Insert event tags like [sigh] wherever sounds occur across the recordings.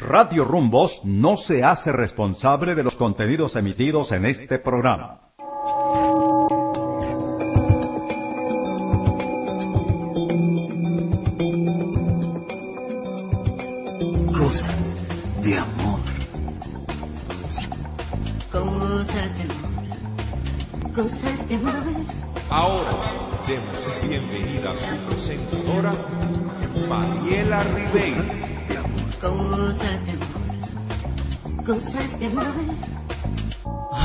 Radio Rumbos no se hace responsable de los contenidos emitidos en este programa. Cosas de amor. Cosas de amor. Cosas de amor. Ahora demos la bienvenida a su presentadora, Mariela Ribeiro. Cosas de amor. Cosas de amor.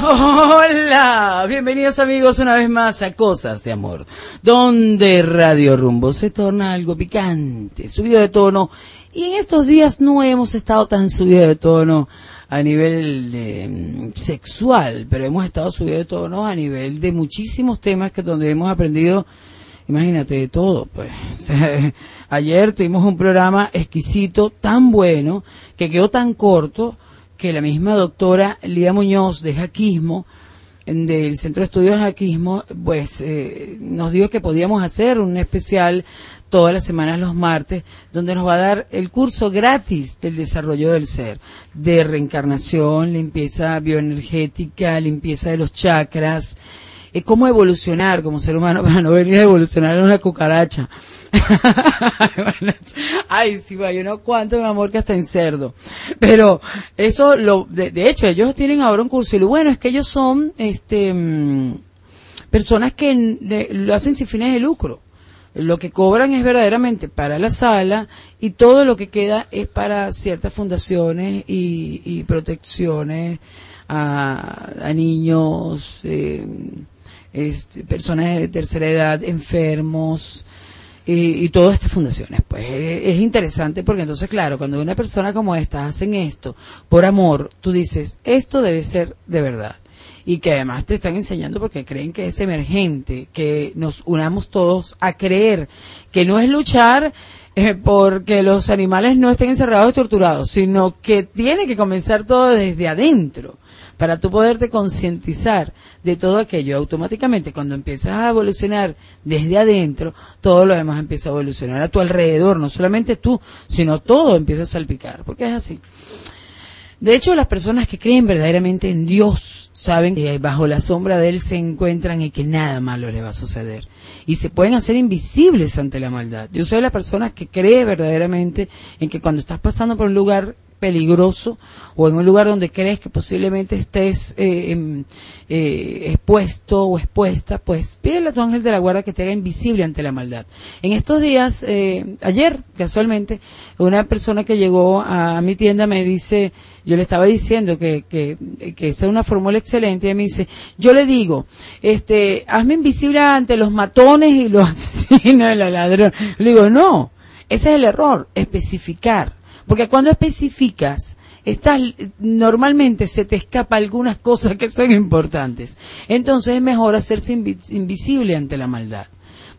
Hola, bienvenidos amigos una vez más a Cosas de Amor, donde Radio Rumbo se torna algo picante, subido de tono, y en estos días no hemos estado tan subido de tono a nivel de, mm, sexual, pero hemos estado subido de tono a nivel de muchísimos temas que donde hemos aprendido imagínate de todo, pues. [laughs] Ayer tuvimos un programa exquisito, tan bueno, que quedó tan corto, que la misma doctora Lía Muñoz de Jaquismo, del Centro de Estudios de Jaquismo, pues eh, nos dijo que podíamos hacer un especial todas las semanas los martes, donde nos va a dar el curso gratis del desarrollo del ser, de reencarnación, limpieza bioenergética, limpieza de los chakras, eh, cómo evolucionar como ser humano [laughs] para no venir a evolucionar en una cucaracha. [laughs] Ay, sí, vaya, no cuánto mi amor que hasta en cerdo. Pero eso, lo, de, hecho, ellos tienen ahora un curso y lo bueno es que ellos son, este, mm, personas que lo hacen sin fines de lucro. Lo que cobran es verdaderamente para la sala y todo lo que queda es para ciertas fundaciones y, y protecciones a, a niños, eh, este, personas de tercera edad, enfermos y, y todas estas fundaciones. Pues es, es interesante porque entonces, claro, cuando una persona como esta hacen esto por amor, tú dices, esto debe ser de verdad y que además te están enseñando porque creen que es emergente, que nos unamos todos a creer que no es luchar eh, porque los animales no estén encerrados y torturados, sino que tiene que comenzar todo desde adentro para tú poderte concientizar de todo aquello automáticamente cuando empiezas a evolucionar desde adentro todo lo demás empieza a evolucionar a tu alrededor no solamente tú sino todo empieza a salpicar porque es así de hecho, las personas que creen verdaderamente en Dios saben que bajo la sombra de Él se encuentran y que nada malo les va a suceder. Y se pueden hacer invisibles ante la maldad. Yo soy de las personas que cree verdaderamente en que cuando estás pasando por un lugar peligroso o en un lugar donde crees que posiblemente estés eh, em, eh, expuesto o expuesta, pues pídele a tu ángel de la guarda que te haga invisible ante la maldad. En estos días, eh, ayer casualmente, una persona que llegó a, mi tienda me dice, yo le estaba diciendo que, que, esa es una fórmula excelente, y me dice, yo le digo, este, hazme invisible ante los matones y los [laughs] asesinos y los ladrones. Le digo, no, ese es el error, especificar. Porque cuando especificas, estás, normalmente se te escapa algunas cosas que son importantes. Entonces es mejor hacerse invi- invisible ante la maldad.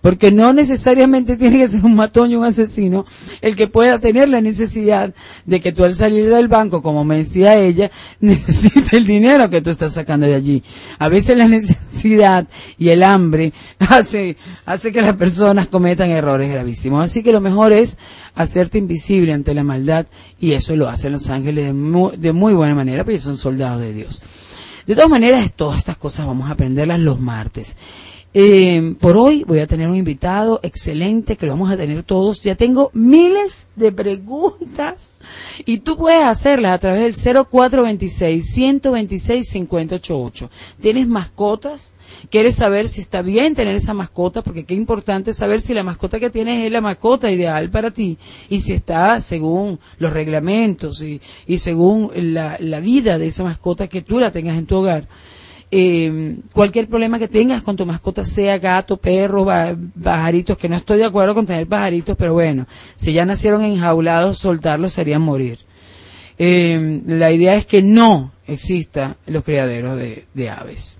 Porque no necesariamente tiene que ser un matón y un asesino el que pueda tener la necesidad de que tú al salir del banco, como me decía ella, [laughs] necesites el dinero que tú estás sacando de allí. A veces la necesidad y el hambre [laughs] hace, hace que las personas cometan errores gravísimos. Así que lo mejor es hacerte invisible ante la maldad y eso lo hacen los ángeles de muy, de muy buena manera porque son soldados de Dios. De todas maneras, todas estas cosas vamos a aprenderlas los martes. Eh, por hoy voy a tener un invitado excelente que lo vamos a tener todos. Ya tengo miles de preguntas y tú puedes hacerlas a través del 0426-126-588. ¿Tienes mascotas? ¿Quieres saber si está bien tener esa mascota? Porque qué importante saber si la mascota que tienes es la mascota ideal para ti y si está según los reglamentos y, y según la, la vida de esa mascota que tú la tengas en tu hogar. Eh, cualquier problema que tengas con tu mascota, sea gato, perro, pajaritos, que no estoy de acuerdo con tener pajaritos, pero bueno, si ya nacieron enjaulados, soltarlos sería morir. Eh, la idea es que no exista los criaderos de, de aves.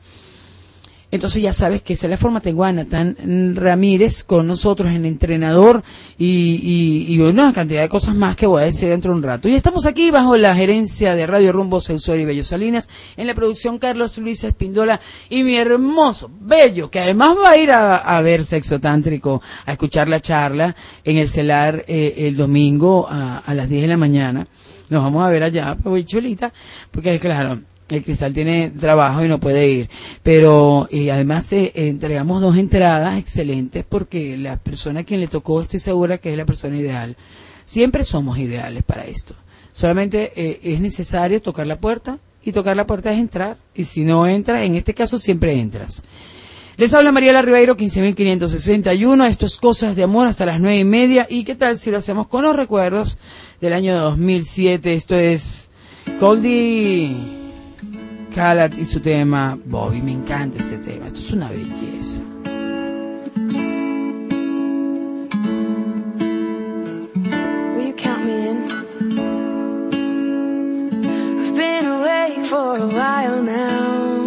Entonces ya sabes que esa es la forma. Tengo a Natán Ramírez con nosotros en entrenador y, y, y una cantidad de cosas más que voy a decir dentro de un rato. Y estamos aquí bajo la gerencia de Radio Rumbo Sensor y Bello Salinas, en la producción Carlos Luis Espíndola y mi hermoso Bello, que además va a ir a, a ver Sexo Tántrico, a escuchar la charla en el celar eh, el domingo a, a las 10 de la mañana. Nos vamos a ver allá, pues, chulita, porque claro, el cristal tiene trabajo y no puede ir. Pero eh, además eh, entregamos dos entradas excelentes porque la persona a quien le tocó estoy segura que es la persona ideal. Siempre somos ideales para esto. Solamente eh, es necesario tocar la puerta y tocar la puerta es entrar. Y si no entras, en este caso siempre entras. Les habla Mariela Ribeiro, 15.561. Esto es Cosas de Amor hasta las nueve y media. ¿Y qué tal si lo hacemos con los recuerdos del año 2007? Esto es Goldie Calat y su tema Bobby. Me encanta este tema. Esto es una belleza. Will you count me in? I've been awake for a while now.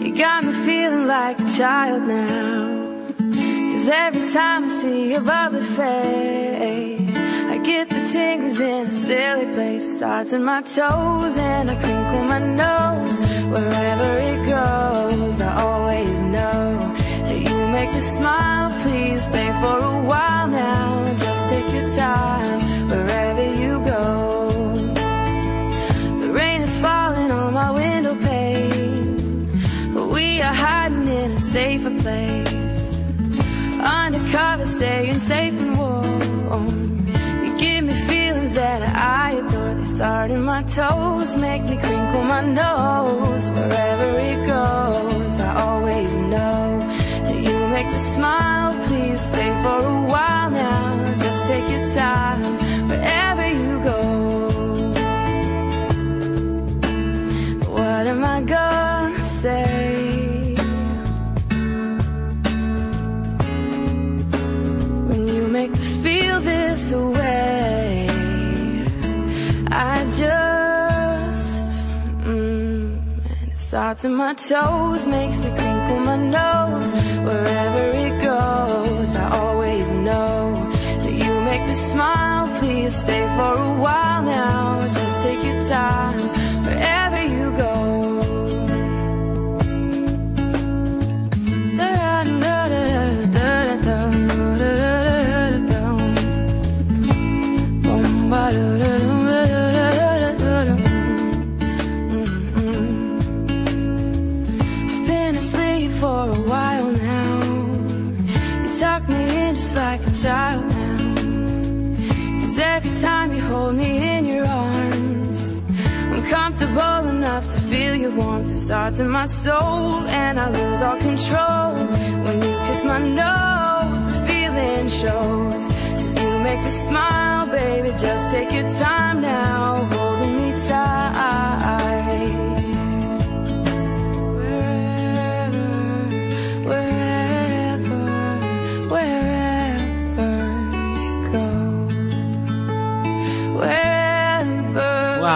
You got me feeling like a child now. Cause every time I see your bubbly face, I get tingles in a silly place. It starts in my toes and I crinkle my nose. Wherever it goes, I always know that you make me smile. Please stay for a while now. Just take your time wherever you go. The rain is falling on my window pane, but we are hiding in a safer place. Undercover, staying safe and warm. That I adore. They start in my toes, make me crinkle my nose. Wherever it goes, I always know that you make me smile. Please stay for a while now. Just take your time I just, mm, and it starts in my toes, makes me crinkle my nose. Wherever it goes, I always know that you make me smile. Please stay for a while now. Just take your time comfortable enough to feel your warmth. It starts in my soul, and I lose all control. When you kiss my nose, the feeling shows. Cause you make me smile, baby. Just take your time now, holding me tight.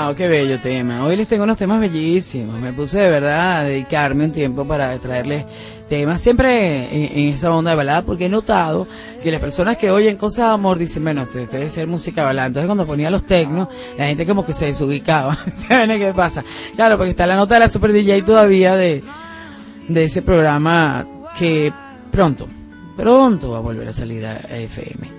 Wow, qué bello tema. Hoy les tengo unos temas bellísimos. Me puse de verdad a dedicarme un tiempo para traerles temas, siempre en, esa onda de balada, porque he notado que las personas que oyen cosas de amor dicen, bueno, esto debe ser música balada. Entonces cuando ponía los tecnos, la gente como que se desubicaba. [laughs] ¿Saben qué pasa? Claro, porque está la nota de la Super DJ todavía de, ese programa que pronto, pronto va a volver a salir a FM.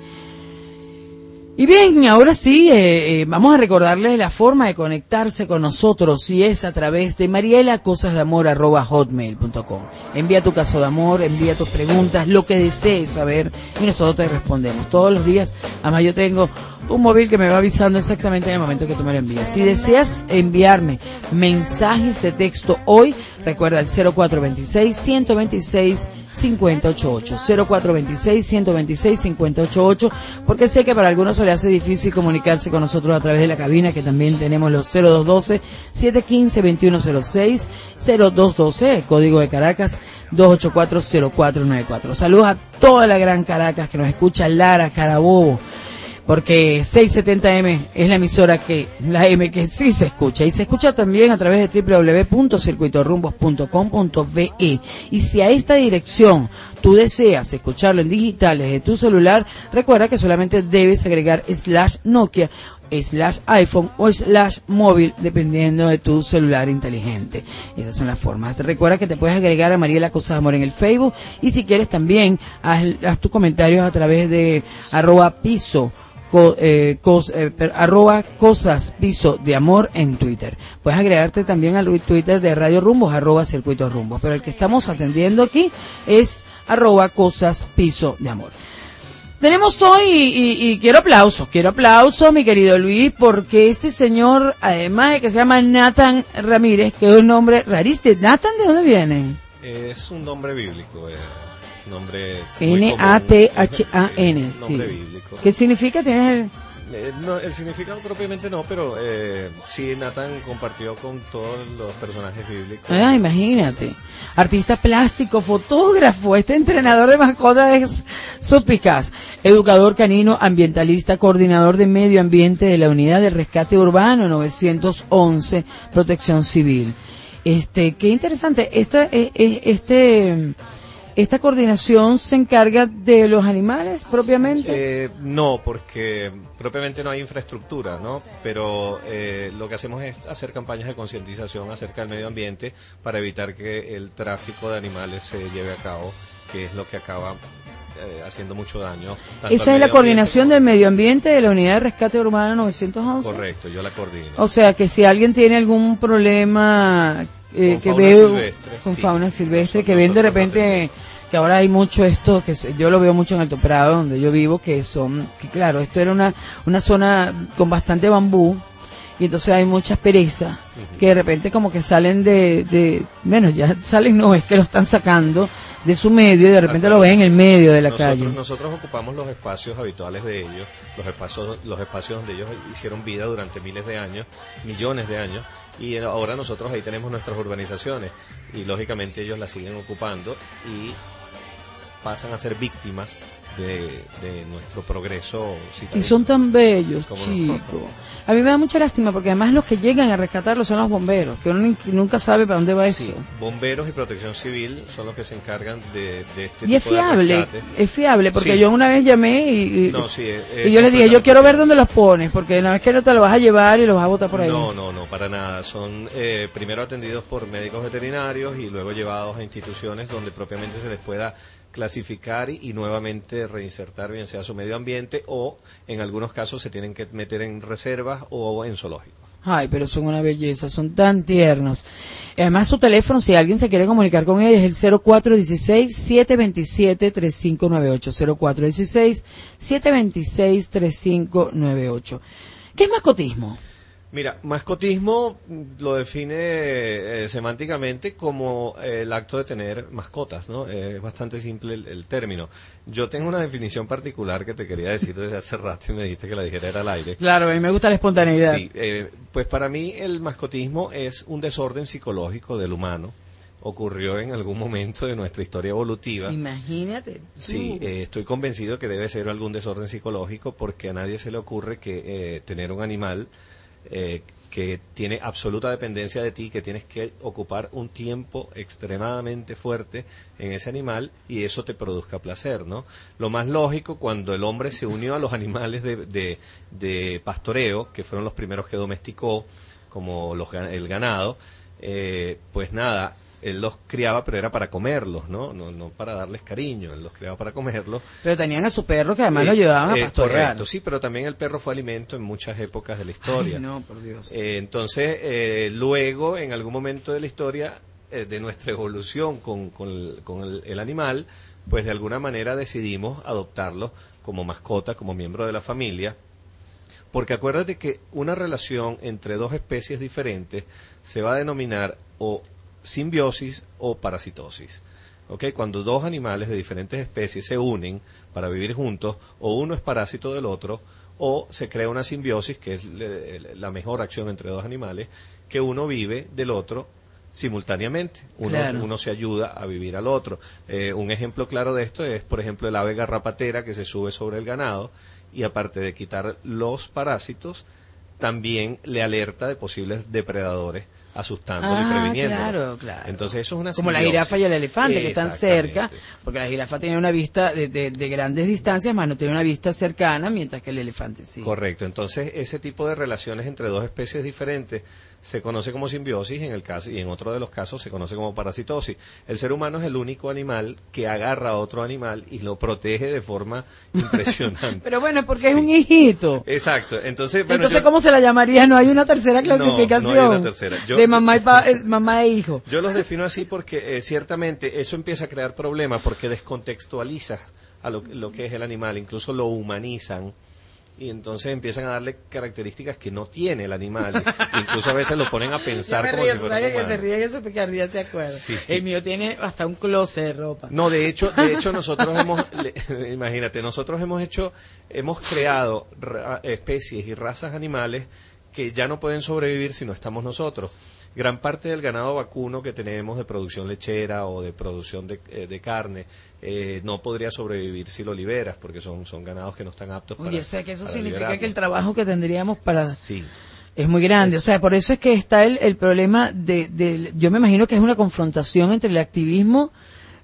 Y bien, ahora sí, eh, eh, vamos a recordarles la forma de conectarse con nosotros y es a través de marielacosasdeamor.hotmail.com. Envía tu caso de amor, envía tus preguntas, lo que desees saber y nosotros te respondemos todos los días. Además yo tengo un móvil que me va avisando exactamente en el momento que tú me lo envías. Si deseas enviarme mensajes de texto hoy, Recuerda el 0426-126-588. 0426-126-588, porque sé que para algunos se le hace difícil comunicarse con nosotros a través de la cabina, que también tenemos los 0212-715-2106, 0212, el código de Caracas, 284-0494. Saludos a toda la gran Caracas que nos escucha, Lara, Carabobo, porque 670M es la emisora que, la M que sí se escucha, y se escucha también a través de www.circuitorrumbos.com.be. Y si a esta dirección tú deseas escucharlo en digital desde tu celular, recuerda que solamente debes agregar slash Nokia slash iPhone o slash móvil dependiendo de tu celular inteligente. Esas son las formas. Recuerda que te puedes agregar a Mariela Cosas de Amor en el Facebook y si quieres también haz, haz tus comentarios a través de arroba piso co- eh, eh, per- arroba cosas piso de amor en Twitter. Puedes agregarte también al Twitter de Radio Rumbos, arroba circuito rumbos. Pero el que estamos atendiendo aquí es arroba cosas piso de amor. Tenemos hoy, y, y- y quiero aplausos, quiero aplausos, mi querido Luis, porque este señor, además de que se llama Nathan Ramírez, que es un nombre rarísimo, ¿Nathan de dónde viene? Es un nombre bíblico, eh, nombre N-A-T-H-A-N, común. sí. Nombre bíblico. ¿Qué significa? ¿Tienes el...? Eh, no, el significado propiamente no, pero eh, sí, Nathan compartió con todos los personajes bíblicos. Ah, imagínate. Artista plástico, fotógrafo, este entrenador de mascotas es supicaz. Educador canino, ambientalista, coordinador de medio ambiente de la Unidad de Rescate Urbano 911, Protección Civil. Este, qué interesante. Esta, eh, eh, este, esta coordinación se encarga de los animales propiamente. Eh, no, porque propiamente no hay infraestructura, ¿no? Pero eh, lo que hacemos es hacer campañas de concientización acerca del medio ambiente para evitar que el tráfico de animales se lleve a cabo, que es lo que acaba eh, haciendo mucho daño. Esa es la coordinación del medio ambiente de la Unidad de Rescate Urbano 911. como- Correcto, yo la coordino. O sea que si alguien tiene algún problema eh, Con que fauna ve silvestre, con fauna silvestre, que ven de repente que ahora hay mucho esto, que yo lo veo mucho en Alto Prado, donde yo vivo, que son, que claro, esto era una, una zona con bastante bambú, y entonces hay muchas perezas, que de repente como que salen de, de, bueno, ya [laughs] salen, no, es que lo están sacando de su medio y de repente lo ven en el medio de la nosotros, calle. Nosotros ocupamos los espacios habituales de ellos, los espacios, los espacios donde ellos hicieron vida durante miles de años, millones de años, y ahora nosotros ahí tenemos nuestras urbanizaciones y lógicamente ellos las siguen ocupando y pasan a ser víctimas de, de nuestro progreso Y citadino. son tan bellos, chicos. A mí me da mucha lástima porque además los que llegan a rescatarlos son los bomberos, que uno nunca sabe para dónde va eso. Sí, bomberos y protección civil son los que se encargan de, de este Y es tipo fiable, es fiable, porque Sí. yo una vez llamé y, y- No, sí, es- y es yo les dije, yo quiero ver dónde los pones, porque una vez que no te lo vas a llevar y los vas a botar por ahí. No, no, no, para nada. Son eh, primero atendidos por médicos veterinarios y luego llevados a instituciones donde propiamente se les pueda clasificar y, y nuevamente reinsertar bien sea su medio ambiente o en algunos casos se tienen que meter en reservas o en zoológicos. Ay, pero son una belleza, son tan tiernos. Además, su teléfono, si alguien se quiere comunicar con él, es el 0416-727-3598. 0416-726-3598. ¿Qué es mascotismo? Mira, mascotismo lo define eh, semánticamente como eh, el acto de tener mascotas, ¿no? Eh, es bastante simple el, el término. Yo tengo una definición particular que te quería decir desde hace rato y me dijiste que la dijera era al aire. Claro, a mí me gusta la espontaneidad. Sí, pues para mí el mascotismo es un desorden psicológico del humano. Ocurrió en algún momento de nuestra historia evolutiva. Imagínate. tú. Sí, eh, estoy convencido que debe ser algún desorden psicológico porque a nadie se le ocurre que eh, tener un animal eh, que tiene absoluta dependencia de ti, que tienes que ocupar un tiempo extremadamente fuerte en ese animal y eso te produzca placer, ¿no? Lo más lógico cuando el hombre se unió a los animales de, de- pastoreo, que fueron los primeros que domesticó, como los, el ganado, eh, pues nada, él los criaba, pero era para comerlos, ¿no? No, no para darles cariño, él los criaba para comerlos. Pero tenían a su perro que además lo Eh, llevaban a eh, pastorear. Correcto, sí, pero también el perro fue alimento en muchas épocas de la historia. Ay, no, por Dios. Eh, entonces, eh, luego, en algún momento de la historia, de nuestra evolución con, con el, con el- el animal, pues de alguna manera decidimos adoptarlo como mascota, como miembro de la familia. Porque acuérdate que una relación entre dos especies diferentes se va a denominar o simbiosis o parasitosis. ¿ok? Cuando dos animales de diferentes especies se unen para vivir juntos, o uno es parásito del otro, o se crea una simbiosis, que es la mejor acción entre dos animales, que uno vive del otro simultáneamente. Uno, Claro. uno se ayuda a vivir al otro. Eh, un ejemplo claro de esto es, por ejemplo, el ave garrapatera que se sube sobre el ganado y aparte de quitar los parásitos, también le alerta de posibles depredadores asustándolo y Ah, previniéndolo. claro, claro. Entonces eso es una Como la jirafa y el elefante, que están cerca, porque la jirafa tiene una vista de, de- de grandes distancias, más no tiene una vista cercana, mientras que el elefante sí. Correcto. Entonces, ese tipo de relaciones entre dos especies diferentes se conoce como simbiosis en el caso y en otro de los casos se conoce como parasitosis. El ser humano es el único animal que agarra a otro animal y lo protege de forma [laughs] impresionante. Pero bueno, porque es un hijito. Exacto. Entonces, bueno, Entonces, yo- ¿cómo se la llamaría? No hay una tercera No, no hay clasificación. una tercera. Yo- de mamá y, pa- eh, [laughs] mamá e hijo. Yo los defino así porque eh, ciertamente eso empieza a crear problemas porque descontextualizas a lo, lo que es el animal, incluso lo humanizan y entonces empiezan a darle características que no tiene el animal. [laughs] incluso a veces lo ponen a pensar me como río, si fuera que se ríe eso porque Ardía se acuerda. Sí. El mío tiene hasta un closet de ropa. No, de hecho, de hecho nosotros hemos, le- [laughs] imagínate, nosotros hemos hecho, hemos creado ra- especies y razas animales que ya no pueden sobrevivir si no estamos nosotros. Gran parte del ganado vacuno que tenemos de producción lechera o de producción de, eh, de carne eh, no podría sobrevivir si lo liberas porque son, son ganados que no están aptos para Oye, o sea que eso para significa liberarlo. que el trabajo que tendríamos para... Sí. Es muy grande, Es- o sea, por eso es que está el, el problema de, de- yo me imagino que es una confrontación entre el activismo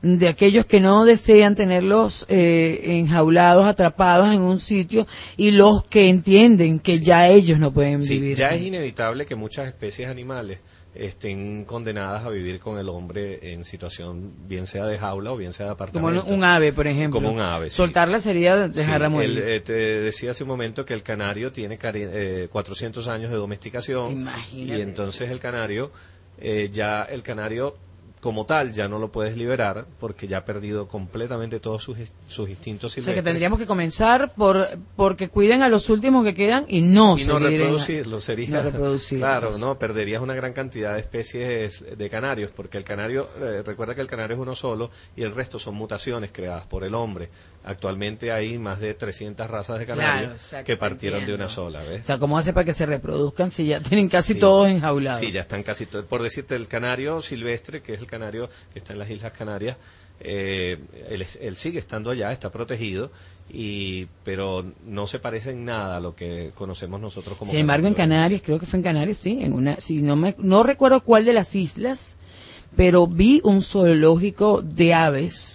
de aquellos que no desean tenerlos eh, enjaulados, atrapados en un sitio, y los que entienden que ya ellos no pueden Sí, vivir. ya es inevitable que muchas especies animales estén condenadas a vivir con el hombre en situación bien sea de jaula o bien sea de Como apartamento. un ave, por ejemplo. Como un ave, sí. Soltarla sería dejarla Sí, morir. eh, te decía hace un momento que el canario tiene eh, 400 años de domesticación Imagínate. y entonces el canario eh, ya el canario como tal ya no lo puedes liberar porque ya ha perdido completamente todos sus, sus instintos o sea que silvestres. tendríamos que comenzar por porque cuiden a los últimos que quedan y no y no reproducirlos sería no claro no perderías una gran cantidad de especies de canarios porque el canario eh, recuerda que el canario es uno solo y el resto son mutaciones creadas por el hombre actualmente hay más de 300 razas de Claro, canarios que partieron de una sola O ¿ves? sea, ¿cómo hace para que se reproduzcan si ya tienen casi Sí. todos enjaulados? Sí, ya están casi todos. Por decirte, el canario silvestre, que es el canario que está en las Islas Canarias, eh, él, es- él sigue estando allá, está protegido, y pero no se parece en nada a lo que conocemos nosotros como Sin embargo, en. Canarias, creo que fue en Canarias, sí, en una, si no me, no recuerdo cuál de las islas, pero vi un zoológico de aves.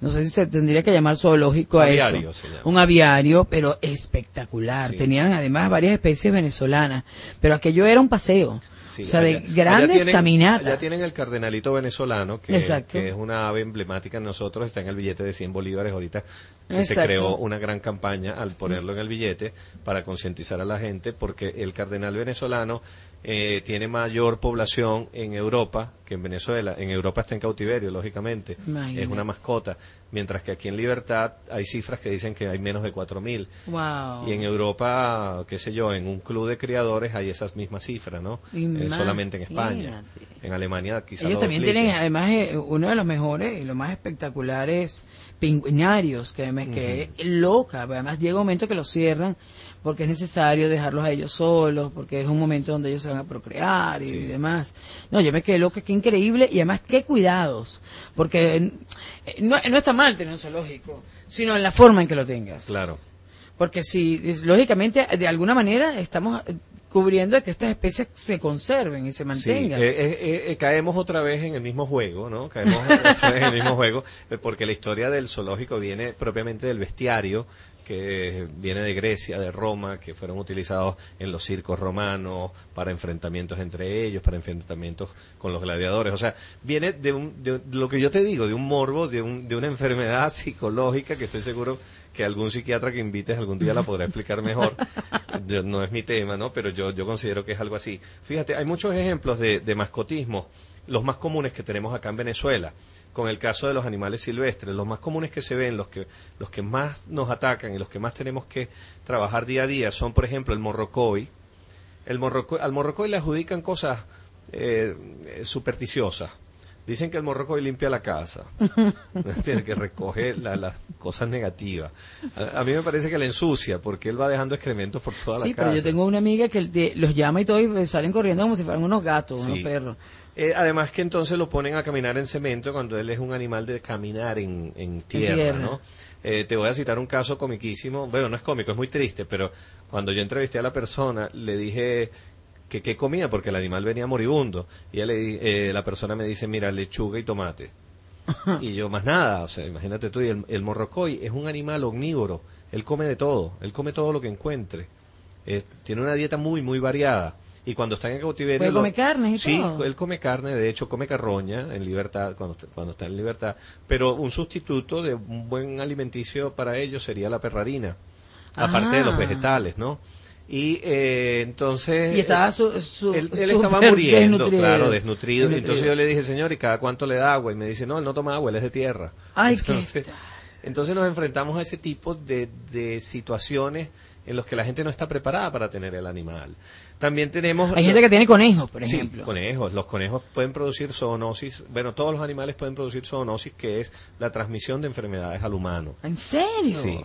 No sé si se tendría que llamar zoológico a Aviario eso. Un aviario, pero espectacular. Sí. Tenían además varias especies venezolanas, pero aquello era un paseo. Sí, o sea, de allá grandes tienen- caminatas. Allá tienen el cardenalito venezolano, que, es una ave emblemática en nosotros, está en el billete de 100 bolívares ahorita. que Se creó una gran campaña al ponerlo en el billete para concientizar a la gente, porque el cardenal venezolano eh, tiene mayor población en Europa que en Venezuela. En Europa está en cautiverio, lógicamente. Imagínate. Es una mascota. Mientras que aquí en Libertad hay cifras que dicen que hay menos de 4.000. Wow. Y en Europa, qué sé yo, en un club de criadores hay esas mismas cifras, ¿no? Eh, solamente en España. En Alemania quizás Ellos también tienen además eh, uno de los mejores y los más espectaculares pingüinarios que me quedé loca. Además llega un momento que los cierran porque es necesario dejarlos a ellos solos, porque es un momento donde ellos se van a procrear y, Sí. demás. No, yo me quedé loca, qué increíble y además qué cuidados, porque eh, no, no está mal tener un zoológico, sino en la forma en que lo tengas. Claro. Porque si, lógicamente, de alguna manera estamos eh, cubriendo de que estas especies se conserven y se Sí, mantengan. eh, eh, eh, caemos otra vez en el mismo juego, ¿no? Caemos otra vez en el mismo juego, porque la historia del zoológico viene propiamente del bestiario, que viene de Grecia, de Roma, que fueron utilizados en los circos romanos para enfrentamientos entre ellos, para enfrentamientos con los gladiadores. O sea, viene de, un- de lo que yo te digo, de un morbo, de, un- de una enfermedad [laughs] psicológica que estoy seguro que algún psiquiatra que invites algún día la podrá explicar mejor. [laughs] Yo- no es mi tema, ¿no? Pero yo, yo considero que es algo así. Fíjate, hay muchos ejemplos de, de mascotismo, los más comunes que tenemos acá en Venezuela, con el caso de los animales silvestres, los más comunes que se ven, los que, los que más nos atacan y los que más tenemos que trabajar día a día son, por ejemplo, el morrocoy. El morrocoy al morrocoy le adjudican cosas eh, supersticiosa. Dicen que el morrocoy limpia la casa, [laughs] Tiene que recoge la- las cosas negativas. A, a mí me parece que la ensucia porque él va dejando excrementos por toda Sí, la casa. pero yo tengo una amiga que de- los llama y todo y salen corriendo como si fueran unos gatos, unos Sí. perros. Eh, además que entonces lo ponen a caminar en cemento cuando él es un animal de caminar en, en tierra, tierra. ¿no? Eh, te voy a citar un caso comiquísimo, bueno, no es cómico, es muy triste, pero cuando yo entrevisté a la persona, le dije que qué comía, porque el animal venía moribundo, y ella le eh, la persona me dice, mira, lechuga y tomate. [laughs] y yo, más nada, o sea, imagínate tú, y el, el morrocoy es un animal omnívoro, él come de todo, él come todo lo que encuentre, Eh, tiene una dieta muy, muy variada. Y cuando está en cautiverio... Puede lo- comer carnes y sí, todo. él come carne, de hecho come carroña en libertad, cuando, cuando está en libertad, pero un sustituto de un buen alimenticio para ellos sería la perrarina, aparte de los Ah. vegetales, ¿no? Y eh, entonces... Y estaba su, su- él, estaba muriendo, desnutrido. claro, desnutrido. Desnutrido. Entonces yo le dije, señor, ¿y cada cuánto le da agua? Y me dice, no, él no toma agua, él es de tierra. Ay, qué entonces, entonces nos enfrentamos a ese tipo de, de situaciones en los que la gente no está preparada para tener el animal. También tenemos... Hay gente que tiene conejos, por Sí, ejemplo. conejos. Los conejos pueden producir zoonosis. Bueno, todos los animales pueden producir zoonosis, que es la transmisión de enfermedades al humano. ¿En serio? Sí.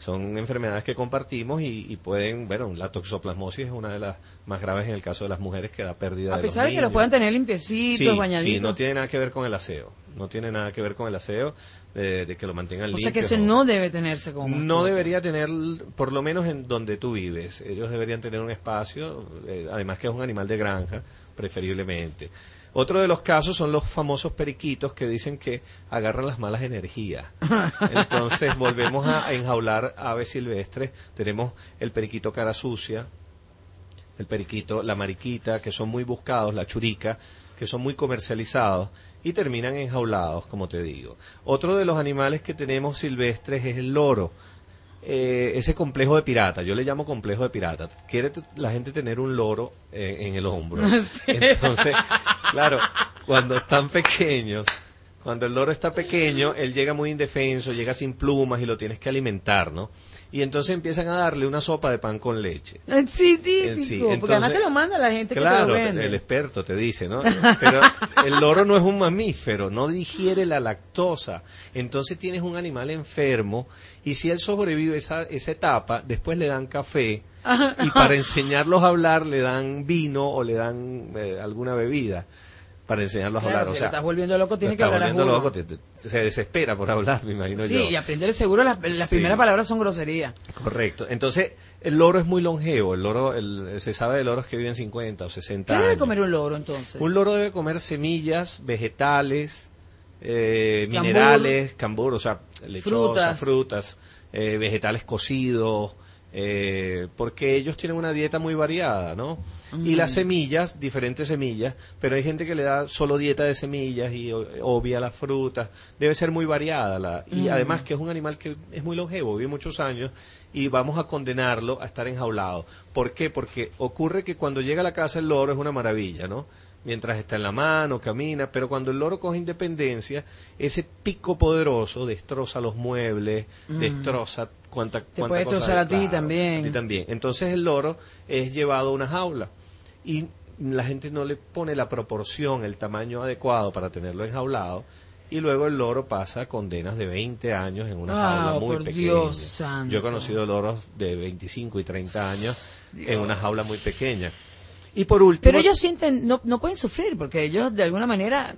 Son enfermedades que compartimos y, y pueden, bueno, la toxoplasmosis es una de las más graves en el caso de las mujeres que da pérdida A de pesar los de que los puedan tener limpiecitos, sí, bañaditos. Sí, no tiene nada que ver con el aseo. No tiene nada que ver con el aseo de, de que lo mantengan o limpio. sea que ese no debe tenerse como No debería tener, por lo menos en donde tú vives. Ellos deberían tener un espacio, eh, además que es un animal de granja, preferiblemente. Otro de los casos son los famosos periquitos que dicen que agarran las malas energías. [laughs] Entonces volvemos a, enjaular aves silvestres. Tenemos el periquito cara sucia, el periquito, la mariquita, que son muy buscados, la churica, que son muy comercializados y terminan enjaulados, como te digo. Otro de los animales que tenemos silvestres es el loro. Eh, ese complejo de pirata, yo le llamo complejo de pirata. Quiere la gente tener un loro eh, en el hombro. [laughs] Sí. Entonces, claro, cuando están pequeños, cuando el loro está pequeño, él llega muy indefenso, llega sin plumas y lo tienes que alimentar, ¿no? Y entonces empiezan a darle una sopa de pan con leche. Eh, Sí, típico. Sí, porque además te lo manda la gente que Claro, te lo vende. el experto te dice, ¿no? [laughs] Pero el loro no es un mamífero, no digiere la lactosa. Entonces tienes un animal enfermo y si él sobrevive esa, esa etapa, después le dan café y para enseñarlos a hablar le dan vino o le dan eh, alguna bebida para enseñarlos Claro, a hablar. si o sea, estás volviendo loco, lo tiene que hablar volviendo loco, te- te- se desespera por hablar, me imagino Sí, yo. y aprender seguro las, las Sí. primeras palabras son groserías. Correcto. Entonces, el loro es muy longevo. El loro, el- se sabe de loros que viven 50 o 60 ¿Qué años. debe comer un loro entonces? Un loro debe comer semillas, vegetales, eh, minerales, cambur, o sea, lechosa, Frutas. frutas, eh, vegetales cocidos, eh, porque ellos tienen una dieta muy variada, ¿no? Y las semillas, diferentes semillas, pero hay gente que le da solo dieta de semillas y obvia las frutas. Debe ser muy variada. La, y además que es un animal que es muy longevo, vive muchos años y vamos a condenarlo a estar enjaulado. ¿Por qué? Porque ocurre que cuando llega a la casa el loro es una maravilla, ¿no? Mientras está en la mano, camina, pero cuando el loro coge independencia, ese pico poderoso destroza los muebles, destroza cuánta, cuánta Mm. puede cosa destrozar a ti claro, también. a ti también. Entonces el loro es llevado a una jaula y la gente no le pone la proporción, el tamaño adecuado para tenerlo enjaulado y luego el loro pasa condenas de 20 años en una Ah, jaula muy por pequeña. Dios santo. Yo he conocido loros de 25 y 30 años en una jaula muy pequeña. Y por último, Pero ellos sienten, no, no pueden sufrir, porque ellos de alguna manera,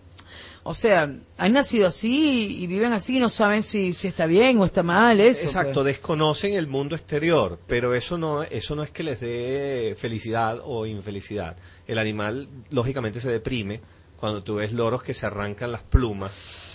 o sea, han nacido así y viven así y no saben si, si está bien o está mal eso. Exacto, pues. desconocen el mundo exterior, pero eso no, eso no es que les dé felicidad o infelicidad. El animal, lógicamente, se deprime cuando tú ves loros que se arrancan las plumas.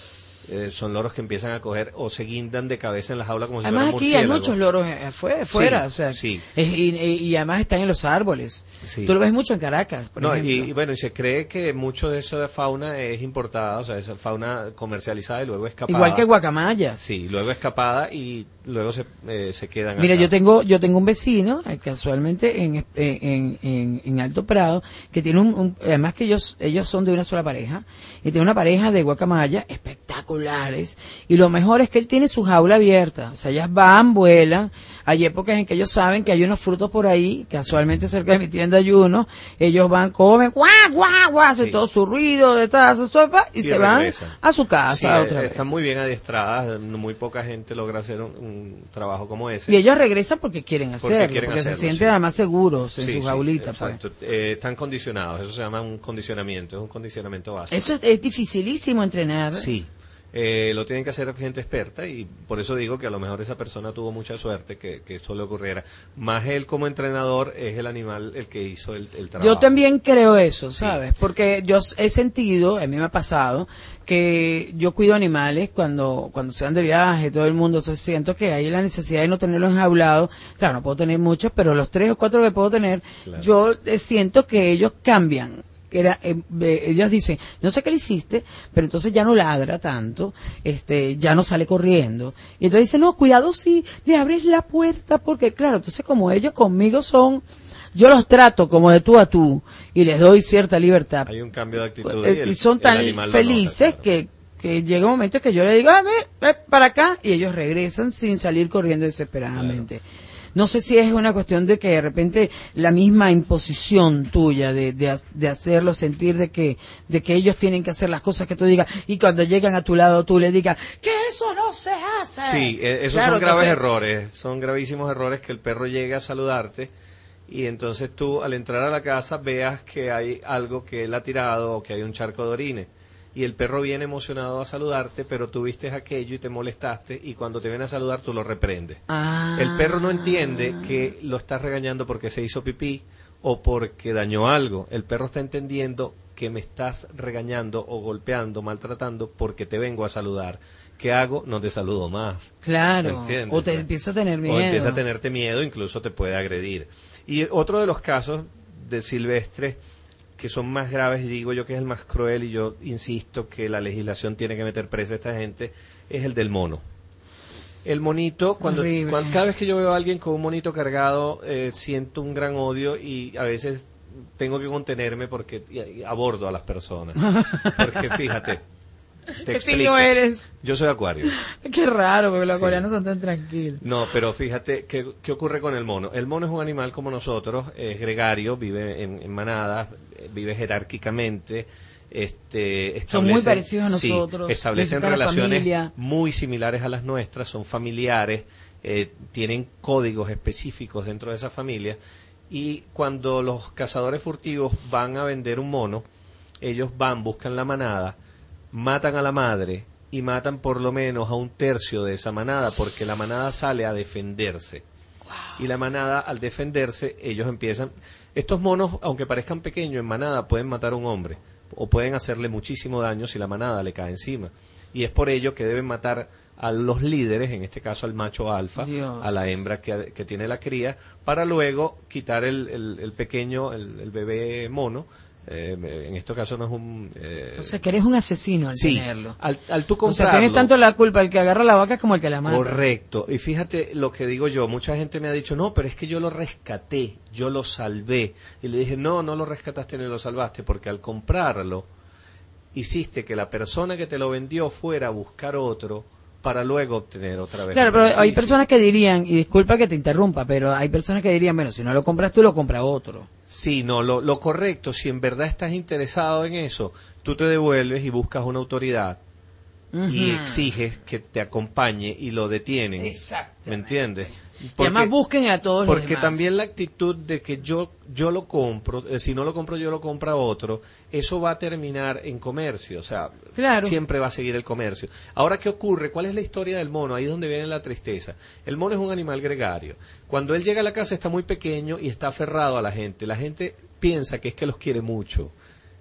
Eh, son loros que empiezan a coger o se guindan de cabeza en la jaula como si Además fueran aquí hay muchos loros afuera, afuera, Sí, o sea, sí. es- y, y- y además están en los árboles. Sí. Tú lo ves mucho en Caracas, por No, y, ejemplo. y bueno, y se cree que mucho de esa fauna es importada, o sea, esa fauna comercializada y luego escapada. Igual que guacamayas. Sí, luego escapada y luego se, eh, se quedan Mira, acá. yo tengo yo tengo un vecino, eh, casualmente en, en, en, en Alto Prado, que tiene un, un- además que ellos ellos son de una sola pareja, y tiene una pareja de guacamaya espectaculares. Y lo mejor es que él tiene su jaula abierta. O sea, ellas van, vuelan. Hay épocas en que ellos saben que hay unos frutos por ahí, casualmente cerca de mi tienda hay uno. Ellos van, comen, guau, guau, guau, hacen Sí. todo su ruido de taza, sopa, y, Y se van a su casa Sí, otra eh, vez. están muy bien adiestradas, muy poca gente logra hacer un, un trabajo como ese. Y ellos regresan porque quieren hacerlo, porque, quieren se hacerlo, sienten sí. además seguros en Sí, su sí, jaulita. pues. Eh, están condicionados, eso se llama un condicionamiento, es un condicionamiento básico. Eso es, es dificilísimo entrenar. Sí, eh, lo tienen que hacer gente experta y por eso digo que a lo mejor esa persona tuvo mucha suerte que, que esto le ocurriera. Más él como entrenador es el animal el que hizo el, el trabajo. Yo también creo eso, ¿sabes? Porque yo he sentido, a mí me ha pasado, que yo cuido animales cuando, cuando se van de viaje, todo el mundo, entonces siento que hay la necesidad de no tenerlos enjaulados. Claro, no puedo tener muchos, pero los tres o cuatro que puedo tener, Claro. yo eh, siento que ellos cambian. Que Era, eh, ellos dicen, no sé qué le hiciste, pero entonces ya no ladra tanto, este, ya no sale corriendo. Y entonces dice, no, cuidado si le abres la puerta, porque claro, entonces como ellos conmigo son, yo los trato como de tú a tú y les doy cierta libertad. Hay un cambio de actitud. Eh, el- y son tan felices nota, claro. que, que llega un momento que yo le digo, a ver, ve para acá, y ellos regresan sin salir corriendo desesperadamente. No sé si es una cuestión de que de repente la misma imposición tuya de, de, de hacerlo sentir de que, de que ellos tienen que hacer las cosas que tú digas y cuando llegan a tu lado tú le digas que eso no se hace. Sí, eh, esos Claro, son graves entonces- errores, son gravísimos errores que el perro llegue a saludarte y entonces tú al entrar a la casa veas que hay algo que él ha tirado o que hay un charco de orines y el perro viene emocionado a saludarte, pero tú viste aquello y te molestaste y cuando te viene a saludar tú lo reprendes. Ah. El perro no entiende que lo estás regañando porque se hizo pipí o porque dañó algo. El perro está entendiendo que me estás regañando o golpeando, maltratando porque te vengo a saludar. ¿Qué hago? No te saludo más. Claro. ¿Entiendes? O te empieza a tener miedo. O empieza a tenerte miedo, incluso te puede agredir. Y otro de los casos de silvestre que son más graves, y digo yo que es el más cruel, y yo insisto que la legislación tiene que meter presa a esta gente, es el del mono. El monito, cuando, cuando- cada vez que yo veo a alguien con un monito cargado, eh, siento un gran odio y a veces tengo que contenerme porque abordo a las personas. [laughs] Porque fíjate, te ¿Qué signo eres? Yo soy acuario. [laughs] Qué raro, porque los Sí. coreanos son tan tranquilos. No, pero fíjate, ¿qué, qué ocurre con el mono? El mono es un animal como nosotros, es gregario, vive en, en manadas, vive jerárquicamente. Este, Son muy parecidos a sí, nosotros, establecen relaciones muy similares a las nuestras, son familiares, eh, tienen códigos específicos dentro de esa familia. Y cuando los cazadores furtivos van a vender un mono, ellos van, buscan la manada, matan a la madre y matan por lo menos a un tercio de esa manada porque la manada sale a defenderse. Y la manada al defenderse, ellos empiezan... Estos monos, aunque parezcan pequeños en manada, pueden matar a un hombre o pueden hacerle muchísimo daño si la manada le cae encima. Y es por ello que deben matar a los líderes, en este caso al macho alfa, Dios. a la hembra que, que tiene la cría, para luego quitar el, el- el pequeño, el, el bebé mono. Eh, en este caso no es un... eh, O sea, que eres un asesino al sí, tenerlo. al, al tú O sea, comprarlo... tienes tanto la culpa el que agarra la vaca como el que la mata. Correcto. Y fíjate lo que digo yo. Mucha gente me ha dicho, no, pero es que yo lo rescaté, yo lo salvé. Y le dije, no, no lo rescataste ni lo salvaste, porque al comprarlo, hiciste que la persona que te lo vendió fuera a buscar otro para luego obtener otra vez. Claro, pero hay personas que dirían, y disculpa que te interrumpa, pero hay personas que dirían, bueno, si no lo compras tú, lo compra otro. Sí, no, lo, lo correcto, si en verdad estás interesado en eso, tú te devuelves y buscas una autoridad y exiges que te acompañe y lo detienen. ¿Me entiendes? Y además busquen a todos los Porque demás. también la actitud de que yo yo lo compro, eh, si no lo compro yo lo compra otro, eso va a terminar en comercio, o sea, Claro. siempre va a seguir el comercio. Ahora, ¿qué ocurre? ¿Cuál es la historia del mono? Ahí es donde viene la tristeza. El mono es un animal gregario. Cuando él llega a la casa está muy pequeño y está aferrado a la gente. La gente piensa que es que los quiere mucho.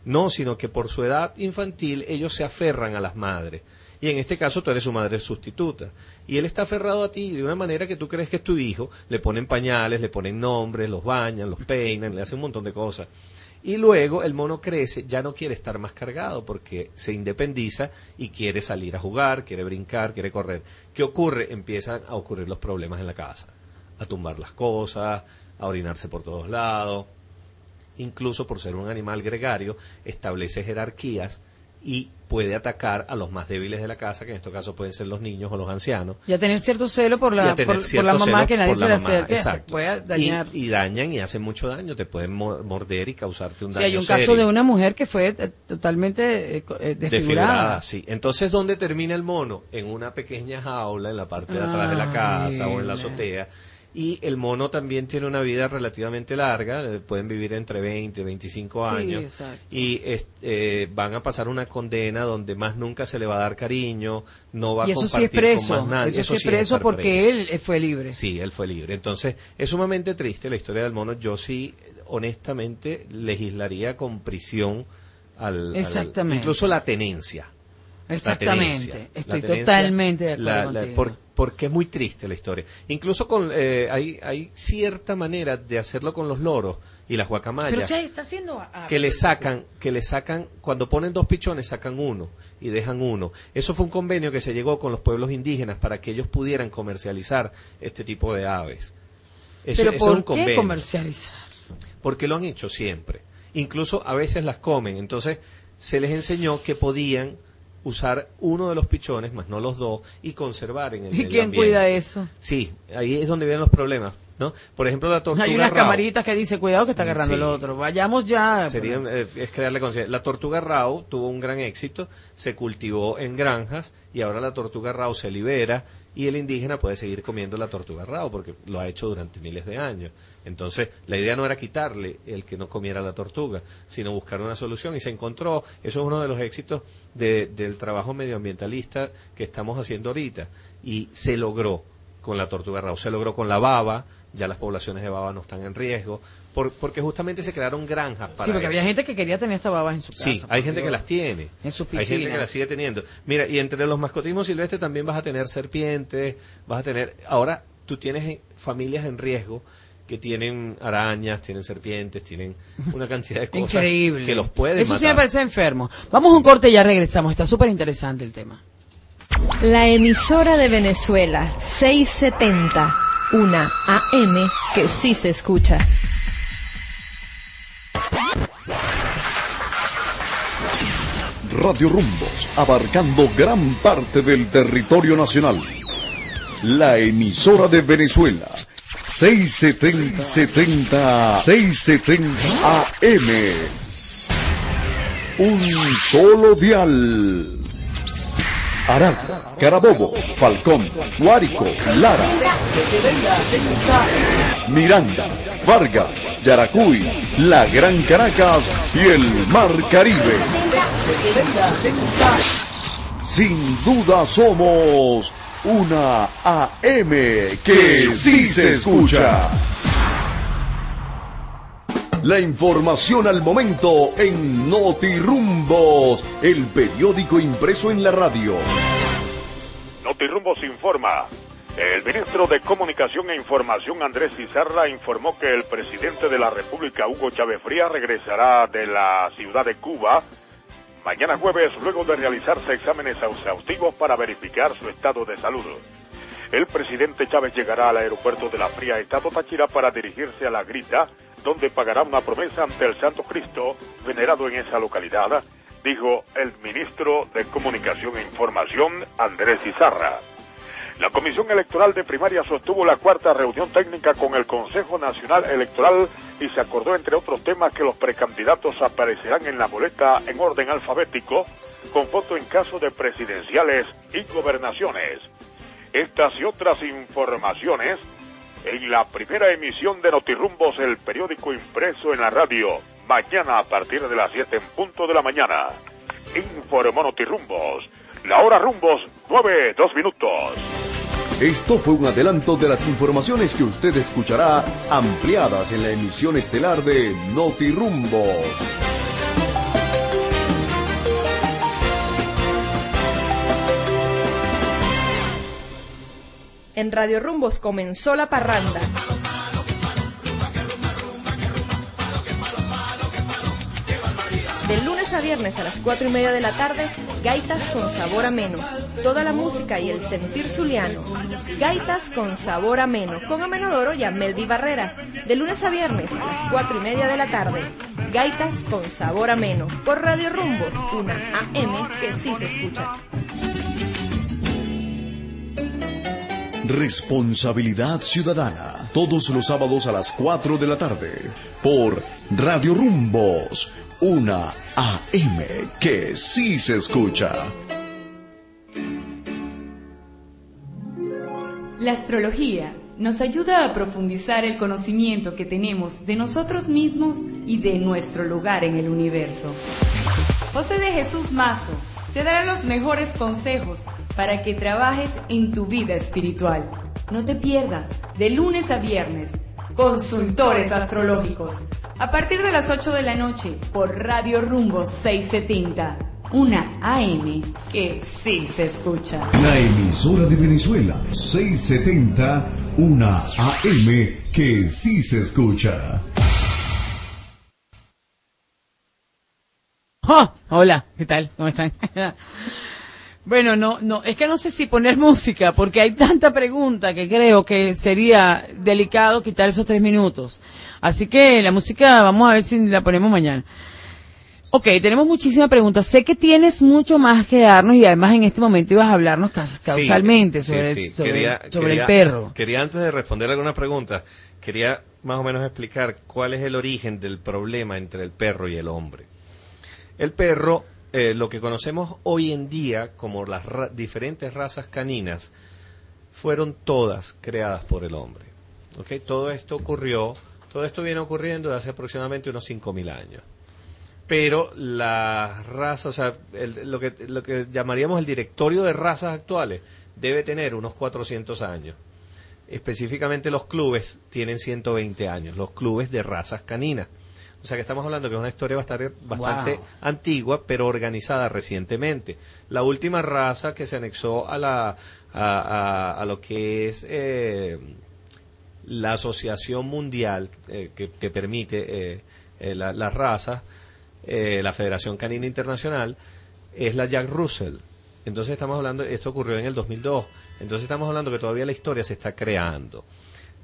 No, sino que por su edad infantil ellos se aferran a las madres. Y en este caso tú eres su madre sustituta. Y él está aferrado a ti de una manera que tú crees que es tu hijo. Le ponen pañales, le ponen nombres, los bañan, los peinan, le hacen un montón de cosas. Y luego el mono crece, ya no quiere estar más cargado porque se independiza y quiere salir a jugar, quiere brincar, quiere correr. ¿Qué ocurre? Empiezan a ocurrir los problemas en la casa. A tumbar las cosas, a orinarse por todos lados incluso por ser un animal gregario, establece jerarquías y puede atacar a los más débiles de la casa, que en este caso pueden ser los niños o los ancianos. Y a tener cierto celo por la, por, la mamá que nadie se la le acerque. dañar. Y, y dañan y hacen mucho daño, te pueden mo- morder y causarte un daño hay un serio. caso de una mujer que fue eh, totalmente eh, eh, desfigurada. Desfigurada, sí. Entonces, ¿dónde termina el mono? En una pequeña jaula en la parte de atrás de la Ah, casa o en la azotea. Y el mono también tiene una vida relativamente larga, eh, pueden vivir entre 20 y 25 Sí, años. Y eh, van a pasar una condena donde más nunca se le va a dar cariño, no va a Y eso sí compartir es preso. con más nadie. Eso, sí es sí preso porque él eh, fue libre. Sí, él fue libre. Entonces, es sumamente triste la historia del mono. Yo sí, honestamente, legislaría con prisión al... al- Exactamente. incluso la tenencia. Exactamente. Estoy La totalmente de acuerdo la- la- contigo. por- porque es muy triste la historia. Incluso con eh, hay, hay cierta manera de hacerlo con los loros y las Pero guacamayas Chay, está haciendo... que le sacan, que le sacan, cuando ponen dos pichones sacan uno y dejan uno. Eso fue un convenio que se llegó con los pueblos indígenas para que ellos pudieran comercializar este tipo de aves. Eso, Pero eso es ¿por un qué convenio. comercializar? Porque lo han hecho siempre. Incluso a veces las comen. Entonces se les enseñó que podían usar uno de los pichones, más no los dos, y conservar en el ¿Y medio quién ambiente. cuida eso? Sí, ahí es donde vienen los problemas, ¿no? Por ejemplo, la tortuga Hay unas rao. camaritas que dice, cuidado que está agarrando Sí. el otro. Vayamos ya. Sería, eh, es crearle conciencia. La tortuga rao tuvo un gran éxito, se cultivó en granjas y ahora la tortuga rao se libera y el indígena puede seguir comiendo la tortuga rao porque lo ha hecho durante miles de años. Entonces, la idea no era quitarle el que no comiera la tortuga, sino buscar una solución y se encontró, eso es uno de los éxitos de- del trabajo medioambientalista que estamos haciendo ahorita y se logró con la tortuga rao, se logró con la baba, ya las poblaciones de baba no están en riesgo, por- porque justamente se crearon granjas para Sí, porque había gente que quería tener estas babas en su casa. Sí, hay gente que las tiene. En sus Hay gente que piscinas. las sigue teniendo. Mira, y entre los mascotismos silvestres también vas a tener serpientes, vas a tener... Ahora tú tienes familias en riesgo que tienen arañas, tienen serpientes, tienen una cantidad de [laughs] cosas Increíble. que los pueden Eso sí me matar. parece enfermo. Vamos a un corte y ya regresamos. Está súper interesante el tema. La emisora de Venezuela, 670, una AM que sí se escucha. Radio Rumbos, abarcando gran parte del territorio nacional. La emisora de Venezuela, 670, 70, 670 AM. Un solo dial. Arad, Carabobo, Falcón, Guárico, Lara, Miranda, Vargas, Yaracuy, la Gran Caracas y el Mar Caribe. Sin duda somos una AM que sí se escucha. La información al momento en Notirumbos, el periódico impreso en la radio. Notirumbos informa. El ministro de Comunicación e Información Andrés Cizarra informó que el presidente de la República Hugo Chávez Frías regresará de la ciudad de Cuba mañana jueves luego de realizarse exámenes exhaustivos para verificar su estado de salud. El presidente Chávez llegará al aeropuerto de la Fría Estado Táchira para dirigirse a la Grita, donde pagará una promesa ante el Santo Cristo venerado en esa localidad, dijo el ministro de Comunicación e Información Andrés Izarra. La Comisión Electoral de Primaria sostuvo la cuarta reunión técnica con el Consejo Nacional Electoral y se acordó, entre otros temas, que los precandidatos aparecerán en la boleta en orden alfabético, con foto en caso de presidenciales y gobernaciones. Estas y otras informaciones en la primera emisión de Notirumbos, el periódico impreso en la radio, mañana a partir de las 7 en punto de la mañana. Informó Notirumbos. La hora rumbos, 9, 2 minutos. Esto fue un adelanto de las informaciones que usted escuchará ampliadas en la emisión estelar de Notirumbos. En Radio Rumbos comenzó la parranda. A viernes a las 4 y media de la tarde, gaitas con sabor ameno. toda la música y el sentir zuliano. Gaitas con sabor ameno, con Amenodoro y a Melvi Barrera. De lunes a viernes a las 4 y media de la tarde. Gaitas con sabor ameno, por Radio Rumbos, una AM que sí se escucha. Responsabilidad Ciudadana. Todos los sábados a las 4 de la tarde. Por Radio Rumbos. Una AM que sí se escucha. La astrología nos ayuda a profundizar el conocimiento que tenemos de nosotros mismos y de nuestro lugar en el universo. José de Jesús Mazo te dará los mejores consejos para que trabajes en tu vida espiritual. No te pierdas, de lunes a viernes, consultores astrológicos, a partir de las 8 de la noche por Radio Rumbo 670, una AM que sí se escucha. La emisora de Venezuela 670, una AM que sí se escucha. ¡Oh! Hola, ¿qué tal? ¿Cómo están? [laughs] bueno, no, no, es que no sé si poner música, porque hay tanta pregunta que creo que sería delicado quitar esos tres minutos. Así que la música, vamos a ver si la ponemos mañana. Ok, tenemos muchísimas preguntas. Sé que tienes mucho más que darnos y además en este momento ibas a hablarnos caus- causalmente Sí, sobre, sí, sobre- quería- sobre quería- el perro. Quería antes de responder alguna pregunta, quería más o menos explicar cuál es el origen del problema entre el perro y el hombre. El perro, eh, lo que conocemos hoy en día como las diferentes razas caninas, fueron todas creadas por el hombre. ¿ok? Todo esto ocurrió, todo esto viene ocurriendo desde hace aproximadamente unos 5.000 años. Pero las razas, o sea, el- lo, que, lo que llamaríamos el directorio de razas actuales debe tener unos 400 años. Específicamente los clubes tienen 120 años, los clubes de razas caninas. O sea que estamos hablando que es una historia bastante, bastante Wow. antigua, pero organizada recientemente. La última raza que se anexó a, la, a, a- a lo que es eh, la Asociación Mundial eh, que, que permite eh, eh, la- las razas, eh, la Federación Canina Internacional, es la Jack Russell. Entonces estamos hablando, esto ocurrió en el 2002, entonces estamos hablando que todavía la historia se está creando.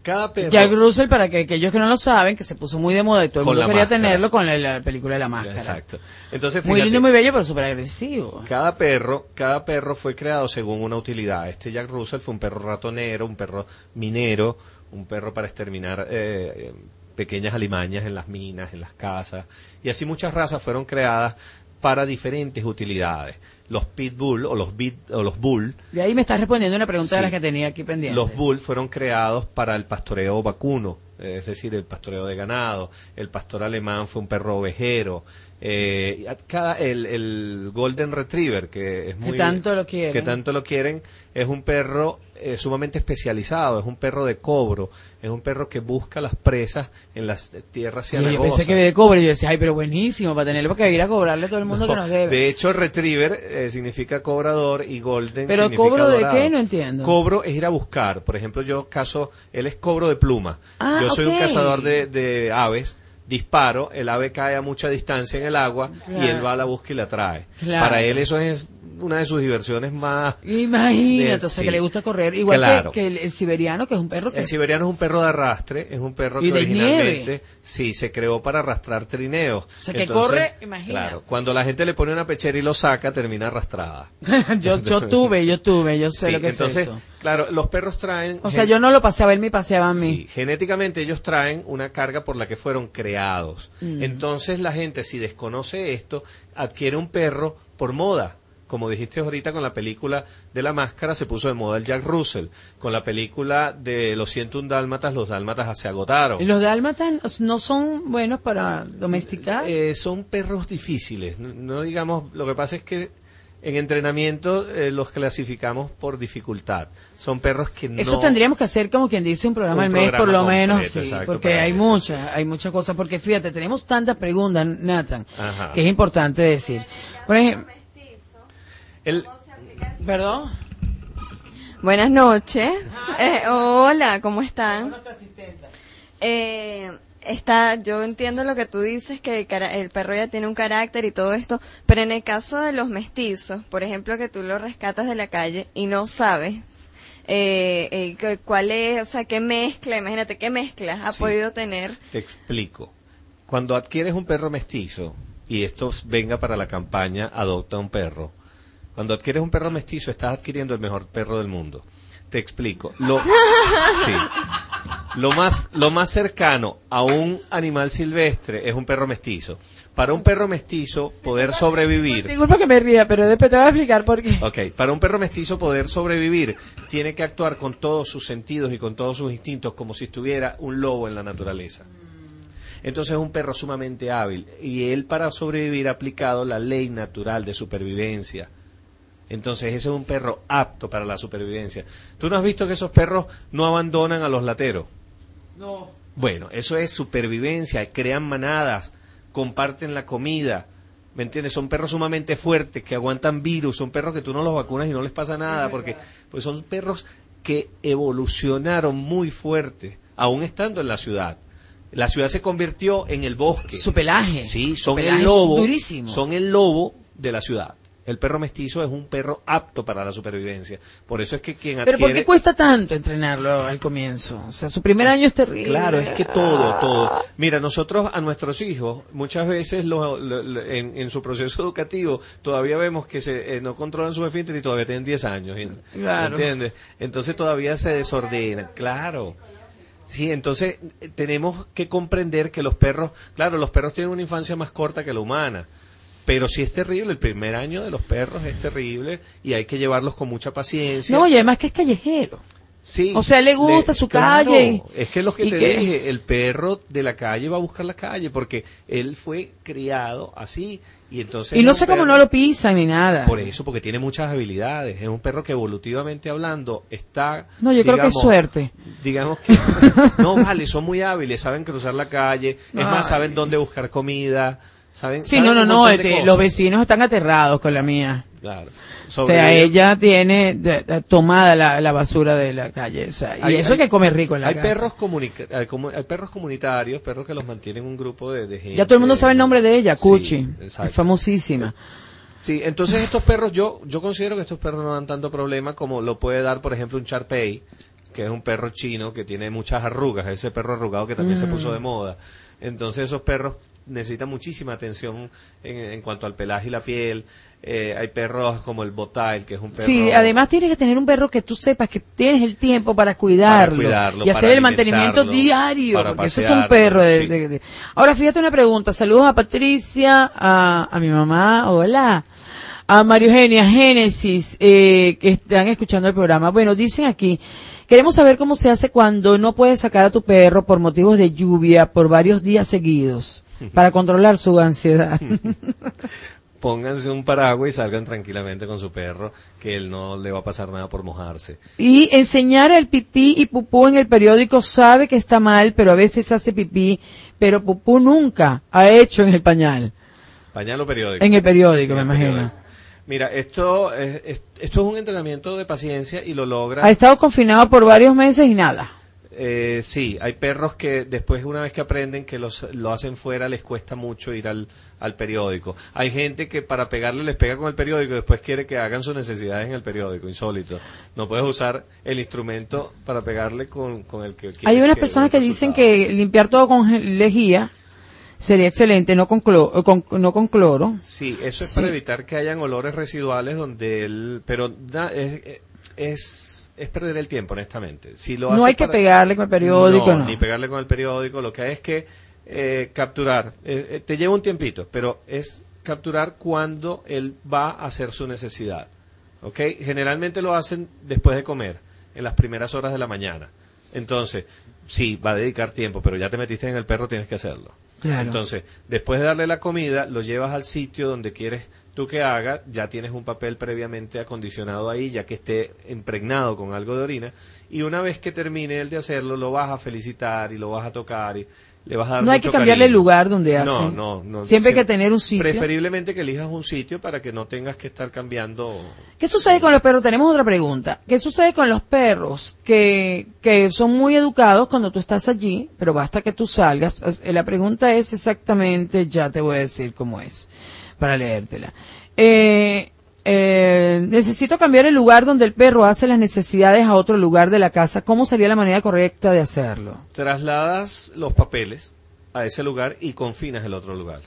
Cada perro... Jack Russell, para que aquellos que no lo saben, que se puso muy de moda y todo el mundo quería máscara. tenerlo con la, la película de la máscara. Exacto. Entonces, Muy lindo, muy bello, pero súper agresivo. Cada perro, cada perro fue creado según una utilidad. Este Jack Russell fue un perro ratonero, un perro minero, un perro para exterminar eh, pequeñas alimañas en las minas, en las casas. Y así muchas razas fueron creadas para diferentes utilidades. Los pitbull o los bit, o los bull, De ahí me estás respondiendo una pregunta de las que tenía aquí pendiente. los bull fueron creados para el pastoreo vacuno, es decir, el pastoreo de ganado. El pastor alemán fue un perro ovejero. Eh, cada, el, el Golden Retriever, que es muy. tanto lo quieren. que tanto lo quieren, es un perro eh, sumamente especializado, es un perro de cobro, es un perro que busca las presas en las tierras Y yo pensé que de cobre, y yo decía, ay, pero buenísimo, para tenerlo que ir a cobrarle a todo el mundo que No, nos debe. De hecho, retriever eh, significa cobrador y golden Pero significa cobro de qué? No entiendo. Cobro es ir a buscar. Por ejemplo, yo caso, él es cobro de pluma. Ah, yo soy un cazador de, de aves. Disparo, el ave cae a mucha distancia en el agua y él va a la busca y la trae. Claro. Para él eso es una de sus diversiones más... [laughs] Imagínate, entonces sí. que le gusta correr. Igual que- Claro. que, el, el siberiano, que es un perro que... El siberiano es un perro de arrastre, es un perro que de originalmente nieve. sí se creó para arrastrar trineos. O sea, que corre, imagina. Claro, cuando la gente le pone una pechera y lo saca, termina arrastrada. [laughs] yo, yo [laughs] tuve, yo tuve, yo sé Sí, lo que entonces, es eso. claro, los perros traen. O sea, yo no lo paseaba, él me paseaba a mí. Sí, genéticamente ellos traen una carga por la que fueron creados. Mm. Entonces la gente, si desconoce esto, adquiere un perro por moda. Como dijiste ahorita con la película de la máscara, se puso de moda el Jack Russell. Con la película de Los 101 Dálmatas, los Dálmatas se agotaron. ¿Y los dálmatas no son buenos para domesticar? Eh, son perros difíciles. No, no digamos, lo que pasa es que en entrenamiento eh, los clasificamos por dificultad. Son perros que no. Eso tendríamos que hacer como quien dice un programa Un al mes, por lo menos, sí, exacto, porque hay eso. muchas, hay muchas cosas, porque fíjate, tenemos tantas preguntas, Nathan, Ajá. que es importante decir. Por ejemplo, El- ¿perdón? Buenas noches. Eh, hola, ¿cómo están? Eh, está, yo entiendo lo que tú dices, que el, cara- el perro ya tiene un carácter y todo esto, pero en el caso de los mestizos, por ejemplo, que tú lo rescatas de la calle y no sabes eh, eh, cu- cuál es, o sea, qué mezcla, imagínate, qué mezcla ha Sí. podido tener. Te explico. Cuando adquieres un perro mestizo, y esto venga para la campaña Adopta un perro, cuando adquieres un perro mestizo estás adquiriendo el mejor perro del mundo. Te explico. Lo, [laughs] sí. lo, más, lo más cercano a un animal silvestre es un perro mestizo. Para un perro mestizo poder sobrevivir... Disculpa que me ría, pero después te voy a explicar por qué. Ok, para un perro mestizo poder sobrevivir, tiene que actuar con todos sus sentidos y con todos sus instintos como si estuviera un lobo en la naturaleza. Entonces es un perro sumamente hábil y él para sobrevivir ha aplicado la ley natural de supervivencia. Entonces ese es un perro apto para la supervivencia. ¿Tú no has visto que esos perros no abandonan a los lateros? No. Bueno, eso es supervivencia, crean manadas, comparten la comida. ¿Me entiendes? Son perros sumamente fuertes que aguantan virus, son perros que tú no los vacunas y no les pasa nada porque pues son perros que evolucionaron muy fuerte, aún estando en la ciudad. La ciudad se convirtió en el bosque. Su pelaje. Sí, son pelaje el lobo. durísimo. Son el lobo de la ciudad. El perro mestizo es un perro apto para la supervivencia. Por eso es que quien Pero. ¿por qué cuesta tanto entrenarlo al comienzo? O sea, su primer año es terrible. Claro, es que todo, todo. Mira, nosotros a nuestros hijos muchas veces lo- lo- lo- en, en su proceso educativo todavía vemos que se, eh, no controlan su esfínter y todavía tienen 10 años. ¿me Claro. ¿Entiendes? Entonces todavía se desordenan. Claro. Sí, entonces eh, tenemos que comprender que los perros, claro, los perros tienen una infancia más corta que la humana. Pero sí es terrible, el primer año de los perros es terrible y hay que llevarlos con mucha paciencia. No, y además que es callejero. Sí. O sea, le gusta su claro, calle Es que lo que te que- dije, el perro de la calle va a buscar la calle porque él fue criado así y entonces... Y no sé cómo no lo pisan ni nada. Por eso, porque tiene muchas habilidades. Es un perro que evolutivamente hablando está... No, yo creo que es suerte. Digamos que... [laughs] no, vale, son muy hábiles, saben cruzar la calle, es más, saben dónde buscar comida, saben... Sí, saben no, no, no, este, cosas. los vecinos están aterrados con la mía. Claro. O sea, ella tiene de- de- tomada la, la basura de la calle. O sea, y Hay- eso hay- que come rico en la hay casa. perros hay, comu- hay perros comunitarios, perros que los mantienen un grupo de, de gente. Ya todo el mundo sabe el nombre de ella, Sí, Cuchi. exacto. es famosísima. Sí, entonces estos perros, yo, yo considero que estos perros no dan tanto problema como lo puede dar, por ejemplo, un Charpey, que es un perro chino que tiene muchas arrugas, ese perro arrugado que también se Mm. puso de moda. Entonces esos perros necesitan muchísima atención en, en cuanto al pelaje y la piel. Eh, hay perros como el Botail, que es un perro... Sí, además tienes que tener un perro que tú sepas que tienes el tiempo para cuidarlo, cuidarlo, y hacer el mantenimiento diario, porque ese es un perro de, sí. de- de- Ahora fíjate una pregunta, saludos a Patricia, a, a mi mamá, hola, a Mario Eugenia Génesis, eh, que están escuchando el programa. Bueno, dicen aquí, queremos saber cómo se hace cuando no puedes sacar a tu perro por motivos de lluvia por varios días seguidos, [laughs] para controlar su ansiedad. [laughs] Pónganse un paraguas y salgan tranquilamente con su perro, que él no le va a pasar nada por mojarse. Y enseñar el pipí y pupú en el periódico sabe que está mal, pero a veces hace pipí, pero pupú nunca ha hecho en el pañal. Pañal o periódico. En el periódico, En me imagino. Mira, esto es, es- esto es un entrenamiento de paciencia y lo logra. Ha estado confinado por varios meses y nada. Eh, sí, hay perros que después, una vez que aprenden que los, lo hacen fuera, les cuesta mucho ir al, al periódico. Hay gente que para pegarle les pega con el periódico y después quiere que hagan sus necesidades en el periódico, insólito. No puedes usar el instrumento para pegarle con, con el que Hay unas que personas que dicen que limpiar todo con lejía sería excelente, no con, clo- con- no con cloro. Sí, eso es Sí. para evitar que hayan olores residuales donde el, pero es, es, es perder el tiempo, honestamente. Si lo No hay que para- pegarle con el periódico, no. ni pegarle con el periódico. Lo que hay es que eh, capturar. Eh, eh, te lleva un tiempito, pero es capturar cuando él va a hacer su necesidad. ¿Ok? Generalmente lo hacen después de comer, en las primeras horas de la mañana. Entonces, sí, va a dedicar tiempo, pero ya te metiste en el perro, tienes que hacerlo. Claro. Entonces, después de darle la comida, lo llevas al sitio donde quieres tú que haga, ya tienes un papel previamente acondicionado ahí, ya que esté impregnado con algo de orina, y una vez que termine el de hacerlo, lo vas a felicitar y lo vas a tocar y, le vas a dar No hay mucho que cambiarle el lugar donde No, hace. no, no. Siempre hay que tener un sitio. Preferiblemente que elijas un sitio para que no tengas que estar cambiando. ¿Qué sucede con los perros? Tenemos otra pregunta. ¿Qué sucede con los perros que, que son muy educados cuando tú estás allí, pero basta que tú salgas? La pregunta es exactamente, ya te voy a decir cómo es, para leértela. Eh, eh, necesito cambiar el lugar donde el perro hace las necesidades a otro lugar de la casa. ¿Cómo sería la manera correcta de hacerlo? Trasladas los papeles a ese lugar y confinas el otro lugar.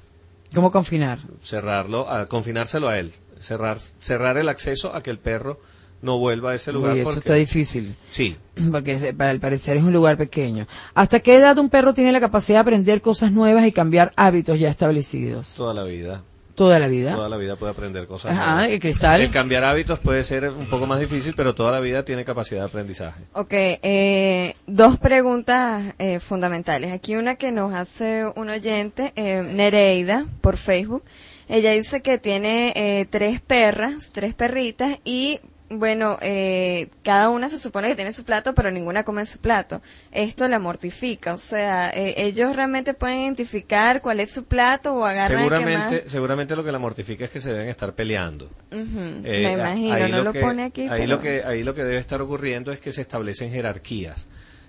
¿Cómo confinar? Cerrarlo, a, confinárselo a él. Cerrar, cerrar el acceso a que el perro no vuelva a ese lugar. Uy, eso porque- está difícil. Sí. [clears throat] Porque al parecer es un lugar pequeño. ¿Hasta qué edad un perro tiene la capacidad de aprender cosas nuevas y cambiar hábitos ya establecidos? Toda la vida. Toda la vida. Toda la vida puede aprender cosas. Ajá, nuevas. ¿y Cristal? El cambiar hábitos puede ser un poco más difícil, pero toda la vida tiene capacidad de aprendizaje. Ok, eh, dos preguntas eh, fundamentales. Aquí una que nos hace un oyente, eh, Nereida, por Facebook. Ella dice que tiene eh, tres perras, tres perritas, y bueno, eh, cada una se supone que tiene su plato, pero ninguna come su plato. Esto la mortifica, o sea, eh, ellos realmente pueden identificar cuál es su plato o agarran el que Seguramente, más... seguramente lo que la mortifica es que se deben estar peleando. Eh, me a- imagino, ahí no lo, que- pone aquí. Ahí pero- lo que ahí lo que debe estar ocurriendo es que se establecen jerarquías.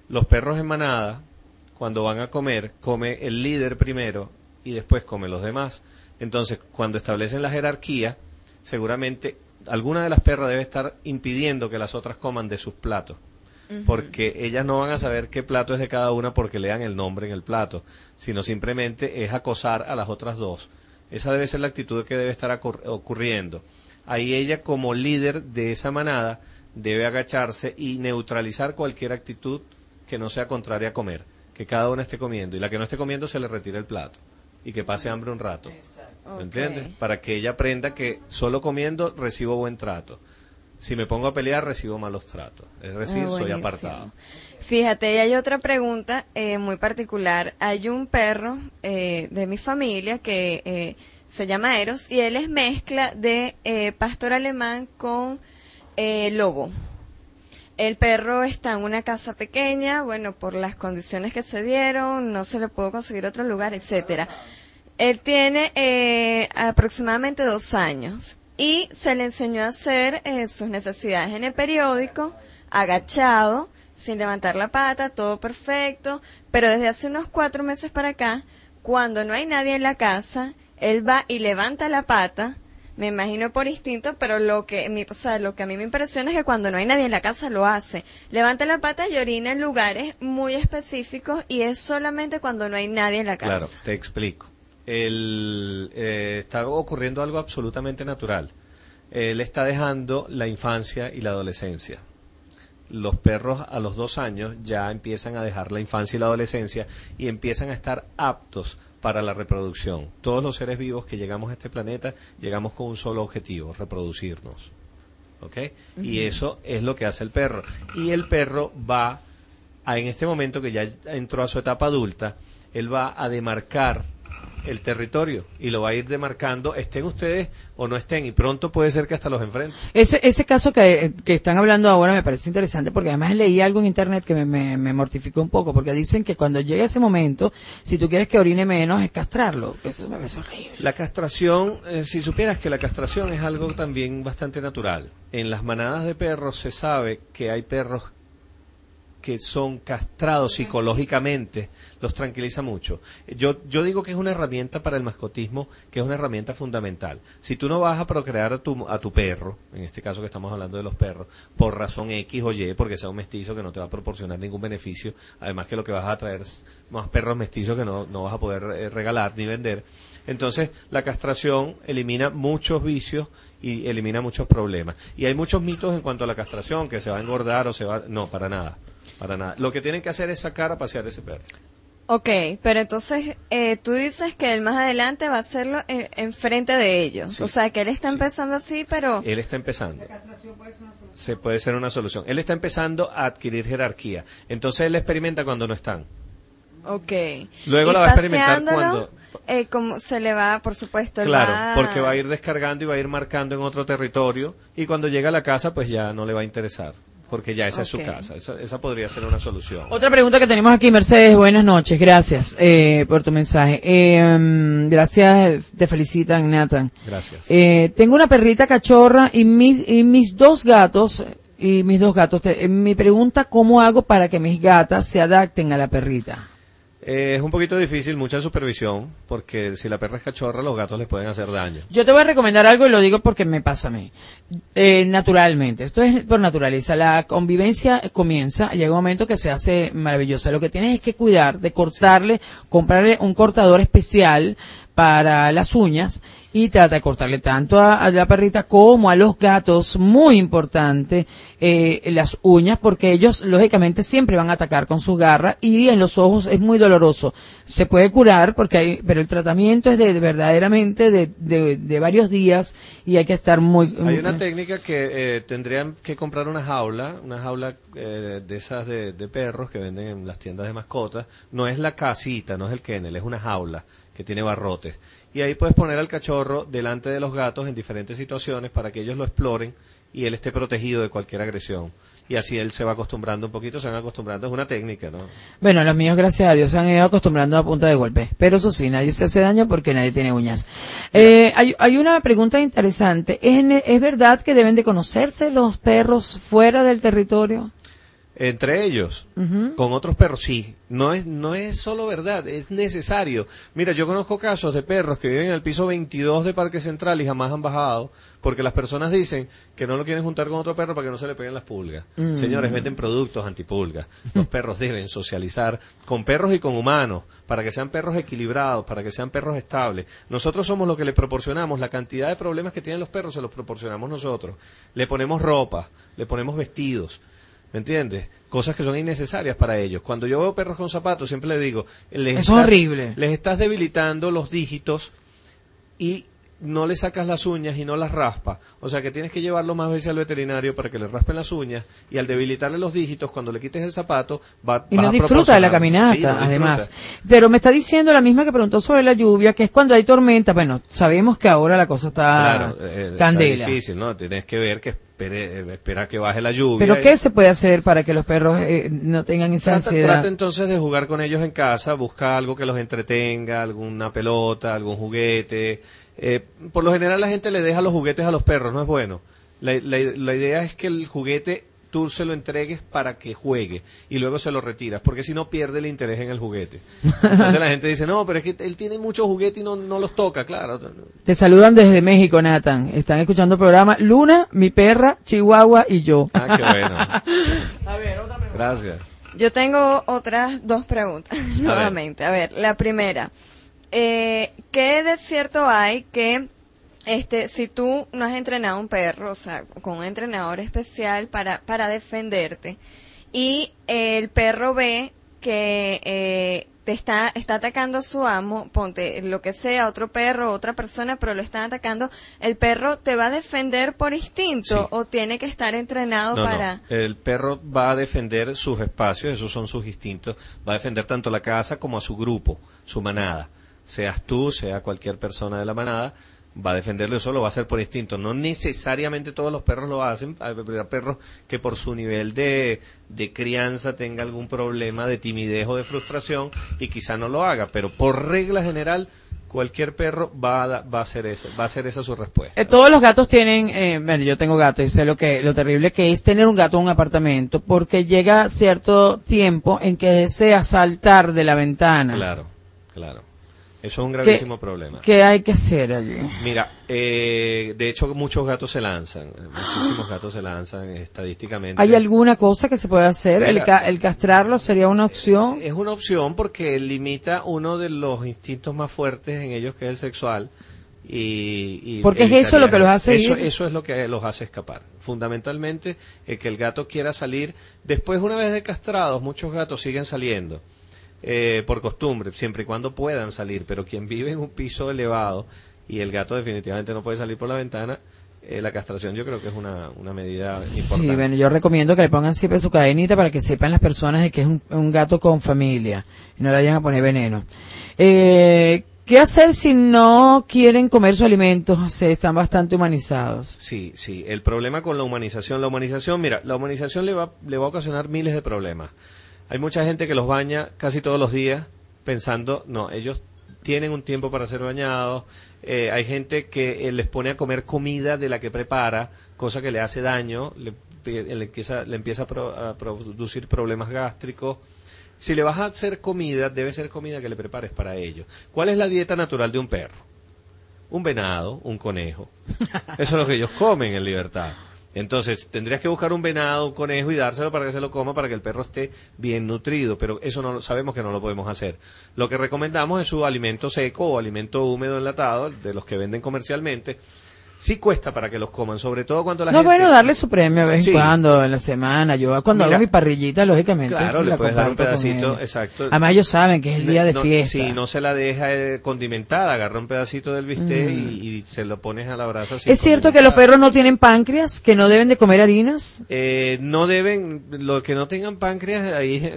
Los perros en manada, cuando van a comer, come el líder primero y después come los demás. Entonces, cuando establecen la jerarquía, seguramente alguna de las perras debe estar impidiendo que las otras coman de sus platos. Porque ellas no van a saber qué plato es de cada una porque lean el nombre en el plato, sino simplemente es acosar a las otras dos. Esa debe ser la actitud que debe estar ocur- ocurriendo. Ahí ella como líder de esa manada debe agacharse y neutralizar cualquier actitud que no sea contraria a comer, que cada una esté comiendo y la que no esté comiendo se le retire el plato y que pase hambre un rato. ¿Me entiendes? Para que ella aprenda que solo comiendo recibo buen trato. Si me pongo a pelear recibo malos tratos. Es decir, Ah, soy apartado. Fíjate, y hay otra pregunta eh, muy particular. Hay un perro eh, de mi familia que eh, se llama Eros y él es mezcla de eh, pastor alemán con eh, lobo. El perro está en una casa pequeña, bueno, por las condiciones que se dieron, no se le pudo conseguir otro lugar, etcétera. Él tiene eh, aproximadamente dos años y se le enseñó a hacer eh, sus necesidades en el periódico, agachado, sin levantar la pata, todo perfecto, pero desde hace unos cuatro meses para acá, cuando no hay nadie en la casa, él va y levanta la pata, me imagino por instinto, pero lo que, mi, o sea, lo que a mí me impresiona es que cuando no hay nadie en la casa lo hace. Levanta la pata y orina en lugares muy específicos y es solamente cuando no hay nadie en la casa. Claro, te explico. Eh, está ocurriendo algo absolutamente natural. Él está dejando la infancia y la adolescencia. Los perros a los dos años ya empiezan a dejar la infancia y la adolescencia y empiezan a estar aptos para la reproducción. Todos los seres vivos que llegamos a este planeta llegamos con un solo objetivo, reproducirnos. ¿Ok? Y eso es lo que hace el perro. Y el perro va, a, en este momento que ya entró a su etapa adulta, él va a demarcar el territorio y lo va a ir demarcando, estén ustedes o no estén, y pronto puede ser que hasta los enfrente. Ese, ese caso que, que están hablando ahora me parece interesante porque además leí algo en internet que me, me, me mortificó un poco porque dicen que cuando llegue ese momento, si tú quieres que orine menos es castrarlo. Eso me parece horrible. La castración, eh, si supieras que la castración es algo también bastante natural. En las manadas de perros se sabe que hay perros que son castrados psicológicamente, los tranquiliza mucho. Yo, yo digo que es una herramienta para el mascotismo, que es una herramienta fundamental. Si tú no vas a procrear a tu, a tu perro, en este caso que estamos hablando de los perros, por razón X o Y, porque sea un mestizo que no te va a proporcionar ningún beneficio, además que lo que vas a traer más perros mestizos que no, no vas a poder eh, regalar ni vender, entonces, la castración elimina muchos vicios y elimina muchos problemas. Y hay muchos mitos en cuanto a la castración, que se va a engordar o se va... No, para nada, para nada. Lo que tienen que hacer es sacar a pasear ese perro. Ok, pero entonces eh, tú dices que él más adelante va a hacerlo en, enfrente de ellos. Sí. O sea, que él está empezando así, pero... Él está empezando. Se puede ser una solución. Él está empezando a adquirir jerarquía. Entonces, él experimenta cuando no están. Ok. Luego Y la va a experimentar cuando... eh, como se le va, por supuesto, Claro, va- porque va a ir descargando y va a ir marcando en otro territorio y cuando llega a la casa pues ya no le va a interesar. Porque ya esa es su casa. Esa, esa podría ser una solución. Otra pregunta que tenemos aquí, Mercedes. Buenas noches. Gracias eh, por tu mensaje. Eh, mm, gracias, te felicitan, Nathan. Gracias. Eh, tengo una perrita cachorra y mis, y mis dos gatos, y mis dos gatos. Te- eh, mi pregunta, ¿cómo hago para que mis gatas se adapten a la perrita? Eh, es un poquito difícil, mucha supervisión, porque si la perra es cachorra, los gatos les pueden hacer daño. Yo te voy a recomendar algo y lo digo porque me pasa a mí. Eh, naturalmente, esto es por naturaleza. La convivencia comienza, llega un momento que se hace maravillosa. Lo que tienes es que cuidar de cortarle, comprarle un cortador especial para las uñas y trata de cortarle tanto a, a la perrita como a los gatos, muy importante, eh, las uñas, porque ellos lógicamente siempre van a atacar con sus garras y en los ojos es muy doloroso. Se puede curar, porque hay, pero el tratamiento es de, de verdaderamente de, de, de varios días y hay que estar muy... Hay una técnica que eh, tendrían que comprar una jaula, una jaula eh, de esas de, de perros que venden en las tiendas de mascotas. No es la casita, no es el kennel, es una jaula que tiene barrotes. Y ahí puedes poner al cachorro delante de los gatos en diferentes situaciones para que ellos lo exploren y él esté protegido de cualquier agresión. Y así él se va acostumbrando un poquito, se van acostumbrando. Es una técnica, ¿no? Bueno, los míos, gracias a Dios, se han ido acostumbrando a punta de golpe. Pero eso sí, nadie se hace daño porque nadie tiene uñas. Eh, hay, hay una pregunta interesante. ¿Es, ¿Es verdad que deben de conocerse los perros fuera del territorio? Entre ellos, con otros perros, sí. No es, no es solo verdad, es necesario. Mira, yo conozco casos de perros que viven en el piso 22 de Parque Central y jamás han bajado porque las personas dicen que no lo quieren juntar con otro perro para que no se le peguen las pulgas. Mm. Señores, venden productos antipulgas. Los perros deben socializar con perros y con humanos para que sean perros equilibrados, para que sean perros estables. Nosotros somos lo que le proporcionamos. La cantidad de problemas que tienen los perros se los proporcionamos nosotros. Le ponemos ropa, le ponemos vestidos. ¿Me entiendes? Cosas que son innecesarias para ellos. Cuando yo veo perros con zapatos, siempre les digo, les Eso es horrible. les estás debilitando los dígitos y no le sacas las uñas y no las raspa. O sea que tienes que llevarlo más veces al veterinario para que le raspen las uñas y al debilitarle los dígitos, cuando le quites el zapato, va Y no a disfruta de la caminata, Sí, no disfruta. además. Pero me está diciendo la misma que preguntó sobre la lluvia, que es cuando hay tormenta. Bueno, sabemos que ahora la cosa está Claro, eh, está difícil, ¿no? Tienes que ver que espere, eh, espera que baje la lluvia. Pero ¿qué se puede hacer para que los perros eh, no tengan esa Trata, ansiedad? trata entonces de jugar con ellos en casa, busca algo que los entretenga, alguna pelota, algún juguete. Eh, por lo general la gente le deja los juguetes a los perros, no es bueno. La, la- la idea es que el juguete tú se lo entregues para que juegue y luego se lo retiras, porque si no pierde el interés en el juguete. Entonces la gente dice, no, pero es que él tiene muchos juguetes y no, no los toca, claro. Te saludan desde México, Nathan. Están escuchando el programa Luna, mi perra, Chihuahua y yo. Ah, qué bueno. [laughs] Gracias. Yo tengo otras dos preguntas [laughs] nuevamente. A ver, la primera. Eh, ¿Qué de cierto hay que este, si tú no has entrenado a un perro, o sea, con un entrenador especial para, para defenderte, y el perro ve que eh, te está, está atacando a su amo, ponte lo que sea, otro perro, otra persona, pero lo están atacando, ¿el perro te va a defender por instinto Sí. o tiene que estar entrenado No, no. para... El perro va a defender sus espacios, esos son sus instintos. Va a defender tanto la casa como a su grupo, su manada. Seas tú, sea cualquier persona de la manada, va a defenderlo, eso lo va a hacer por instinto. No necesariamente todos los perros lo hacen. Hay perros que por su nivel de, de crianza tenga algún problema de timidez o de frustración y quizá no lo haga, pero por regla general cualquier perro va a, va a hacer eso, va a hacer esa su respuesta. Eh, todos los gatos tienen, eh, bueno, yo tengo gato y sé lo que, lo terrible que es tener un gato en un apartamento, porque llega cierto tiempo en que desea saltar de la ventana. Claro, claro. Eso es un gravísimo problema. ¿Qué hay que hacer allí? Mira, eh, de hecho muchos gatos se lanzan, muchísimos gatos se lanzan estadísticamente. ¿Hay alguna cosa que se puede hacer? ¿El, el castrarlo sería una opción? Es una opción porque limita uno de los instintos más fuertes en ellos, que es el sexual. Y, y Porque es eso lo que los hace eso, ir. eso es lo que los hace escapar. Fundamentalmente, eh, que el gato quiera salir. Después, una vez de castrados, muchos gatos siguen saliendo. Eh, por costumbre, siempre y cuando puedan salir, pero quien vive en un piso elevado y el gato definitivamente no puede salir por la ventana, eh, la castración yo creo que es una, una medida Sí, importante. bueno, yo recomiendo que le pongan siempre su cadenita para que sepan las personas de que es un, un gato con familia y no le vayan a poner veneno. Eh, ¿Qué hacer si no quieren comer sus alimentos? Se están bastante humanizados. Sí, sí. El problema con la humanización, la humanización, mira, la humanización le va, le va a ocasionar miles de problemas. Hay mucha gente que los baña casi todos los días pensando, no, ellos tienen un tiempo para ser bañados. Eh, hay gente que eh, les pone a comer comida de la que prepara, cosa que le hace daño, le, le empieza, le empieza a, pro- a producir problemas gástricos. Si le vas a hacer comida, debe ser comida que le prepares para ellos. ¿Cuál es la dieta natural de un perro? Un venado, un conejo. [laughs] Eso es lo que ellos comen en libertad. Entonces, tendrías que buscar un venado, un conejo y dárselo para que se lo coma para que el perro esté bien nutrido, pero eso no sabemos que no lo podemos hacer. Lo que recomendamos es su alimento seco o alimento húmedo enlatado, de los que venden comercialmente. Sí cuesta para que los coman, sobre todo cuando la No, gente... bueno, darle su premio a vez Sí. en cuando, en la semana. Yo cuando Mira, hago mi parrillita, lógicamente, Claro, sí le puedes dar un pedacito, exacto. Además ellos saben que es el día de No- fiesta. Si no se la deja eh, condimentada, agarra un pedacito del bistec Mm. y, y se lo pones a la brasa. ¿Es cierto que los perros no tienen páncreas? ¿Que no deben de comer harinas? Eh, no deben, lo que no tengan páncreas, ahí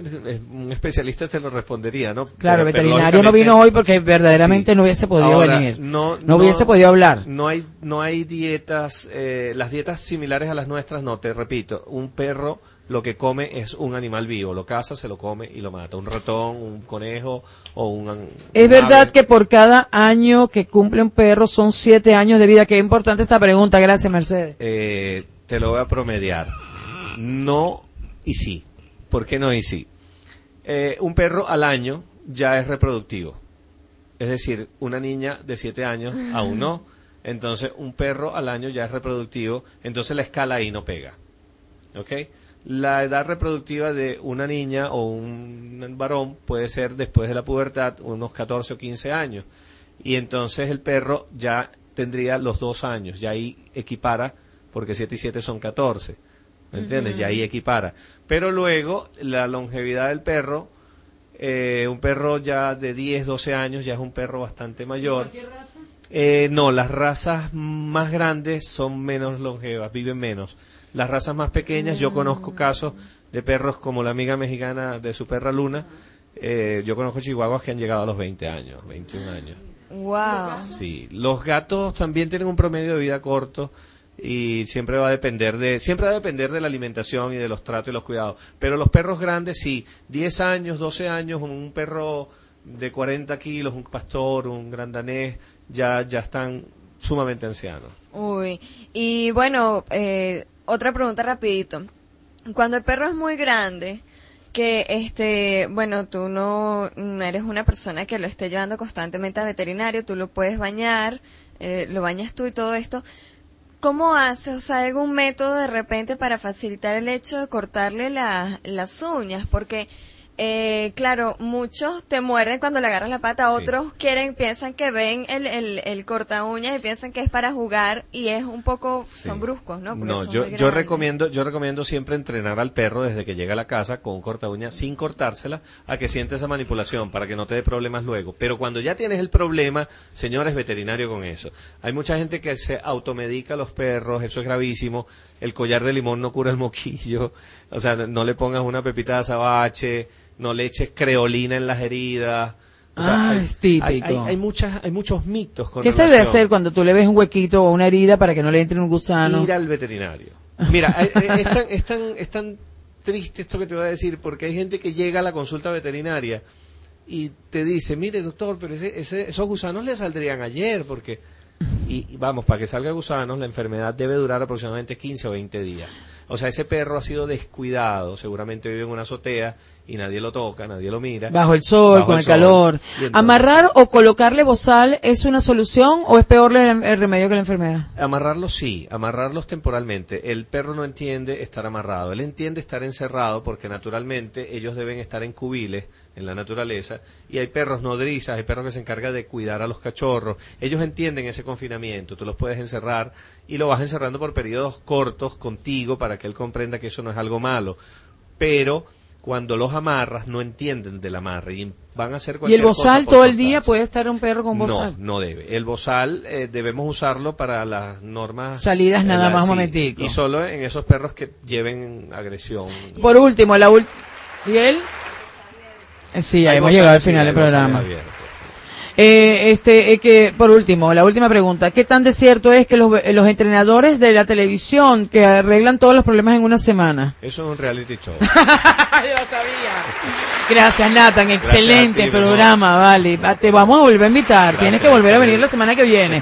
un especialista te lo respondería, ¿no? Claro, Pero- veterinario no vino hoy porque verdaderamente Sí. no hubiese podido Ahora, venir. No, No hubiese podido hablar. No hay, no hay dietas, eh, las dietas similares a las nuestras, no, te repito, un perro lo que come es un animal vivo, lo caza, se lo come y lo mata, un ratón, un conejo o un... Es un verdad ave. que por cada año que cumple un perro son siete años de vida. Qué importante esta pregunta. Gracias, Mercedes. Eh, te lo voy a promediar. No y sí. ¿Por qué no y sí? Eh, un perro al año ya es reproductivo. Es decir, una niña de 7 años aún no. Entonces, un perro al año ya es reproductivo. Entonces, la escala ahí no pega. ¿Ok? La edad reproductiva de una niña o un varón puede ser después de la pubertad, unos 14 o 15 años. Y entonces el perro ya tendría los dos años, ya ahí equipara, porque 7 y 7 son 14. ¿Me entiendes? Ya ahí equipara. Pero luego, la longevidad del perro, eh, un perro ya de 10, 12 años, ya es un perro bastante mayor. Eh, no, las razas más grandes son menos longevas, viven menos. Las razas más pequeñas, yo conozco casos de perros como la amiga mexicana de su perra Luna. eh, yo conozco chihuahuas que han llegado a los 20 años, 21 años. Wow. Sí, los gatos también tienen un promedio de vida corto y siempre va a depender de siempre va a depender de la alimentación y de los tratos y los cuidados. Pero los perros grandes sí, 10 años, 12 años, un perro de 40 kilos, un pastor, un gran danés, ya ya están sumamente ancianos. Uy, y bueno, eh, otra pregunta rapidito. Cuando el perro es muy grande, que este, bueno, tú no, no eres una persona que lo esté llevando constantemente al veterinario, tú lo puedes bañar, eh, lo bañas tú y todo esto. ¿Cómo haces? O sea, ¿hay algún método de repente para facilitar el hecho de cortarle la- las uñas? Porque, eh, claro, muchos te muerden cuando le agarras la pata, Sí. otros quieren, piensan que ven el, el, el corta uñas y piensan que es para jugar y es un poco, son bruscos, ¿no? Porque No, yo, yo recomiendo, yo recomiendo siempre entrenar al perro desde que llega a la casa con un corta uña sin cortársela a que siente esa manipulación para que no te dé problemas luego. Pero cuando ya tienes el problema, señores veterinario con eso. Hay mucha gente que se automedica a los perros, eso es gravísimo. El collar de limón no cura el moquillo. O sea, no, le pongas una pepita de azabache, no le eches creolina en las heridas. O sea, Ah, hay- es típico. Hay, hay- hay muchas, hay muchos mitos con ¿Qué se debe hacer cuando tú le ves un huequito o una herida para que no le entre un gusano? ir al veterinario. Mira, eh, eh, es, tan, es, tan, es tan triste esto que te voy a decir, porque hay gente que llega a la consulta veterinaria y te dice, mire doctor, pero ese, ese- esos gusanos le saldrían ayer, porque... Y, y vamos, para que salga gusanos, la enfermedad debe durar aproximadamente 15 o 20 días. O sea, ese perro ha sido descuidado, seguramente vive en una azotea y nadie lo toca, nadie lo mira. Bajo el sol, Bajo con el sol. calor. ¿Amarrar o colocarle bozal es una solución o es peor el, el remedio que la enfermedad? Amarrarlos sí, amarrarlos temporalmente. El perro no entiende estar amarrado, él entiende estar encerrado porque naturalmente ellos deben estar en cubiles en la naturaleza y hay perros nodrizas, hay perros que se encargan de cuidar a los cachorros. Ellos entienden ese confinamiento, tú los puedes encerrar y lo vas encerrando por periodos cortos contigo para que él comprenda que eso no es algo malo. Pero cuando los amarras no entienden del amarre y van a hacer ¿Y el bozal todo el día puede estar un perro con bozal? No, no debe. El bozal eh, debemos usarlo para las normas. Salidas nada la- más sí, momentico. Y solo en esos perros que lleven agresión. Por último, la última... ¿Y él? Eh, Sí, ya hemos llegado al final del programa. Eh, este, eh, que, por último, la última pregunta. ¿Qué tan de cierto es que los, los entrenadores de la televisión que arreglan todos los problemas en una semana? Eso es un reality show. [laughs] Yo sabía. Gracias, Nathan. Excelente ti, programa, vale. Va, Te vamos a volver a invitar. Tienes que volver a venir la semana que viene.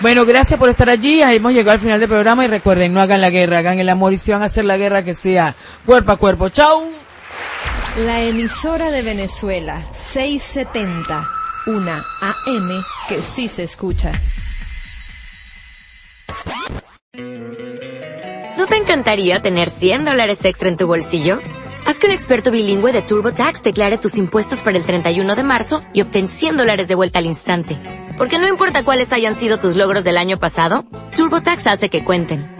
Bueno, gracias por estar allí. Hemos llegado al final del programa y recuerden, no hagan la guerra, hagan el amor y si van a hacer la guerra que sea cuerpo a cuerpo. Chau. La emisora de Venezuela, 670, una AM que sí se escucha. ¿No te encantaría tener 100 dólares extra en tu bolsillo? Haz que un experto bilingüe de TurboTax declare tus impuestos para el 31 de marzo y obtén 100 dólares de vuelta al instante. Porque no importa cuáles hayan sido tus logros del año pasado, TurboTax hace que cuenten.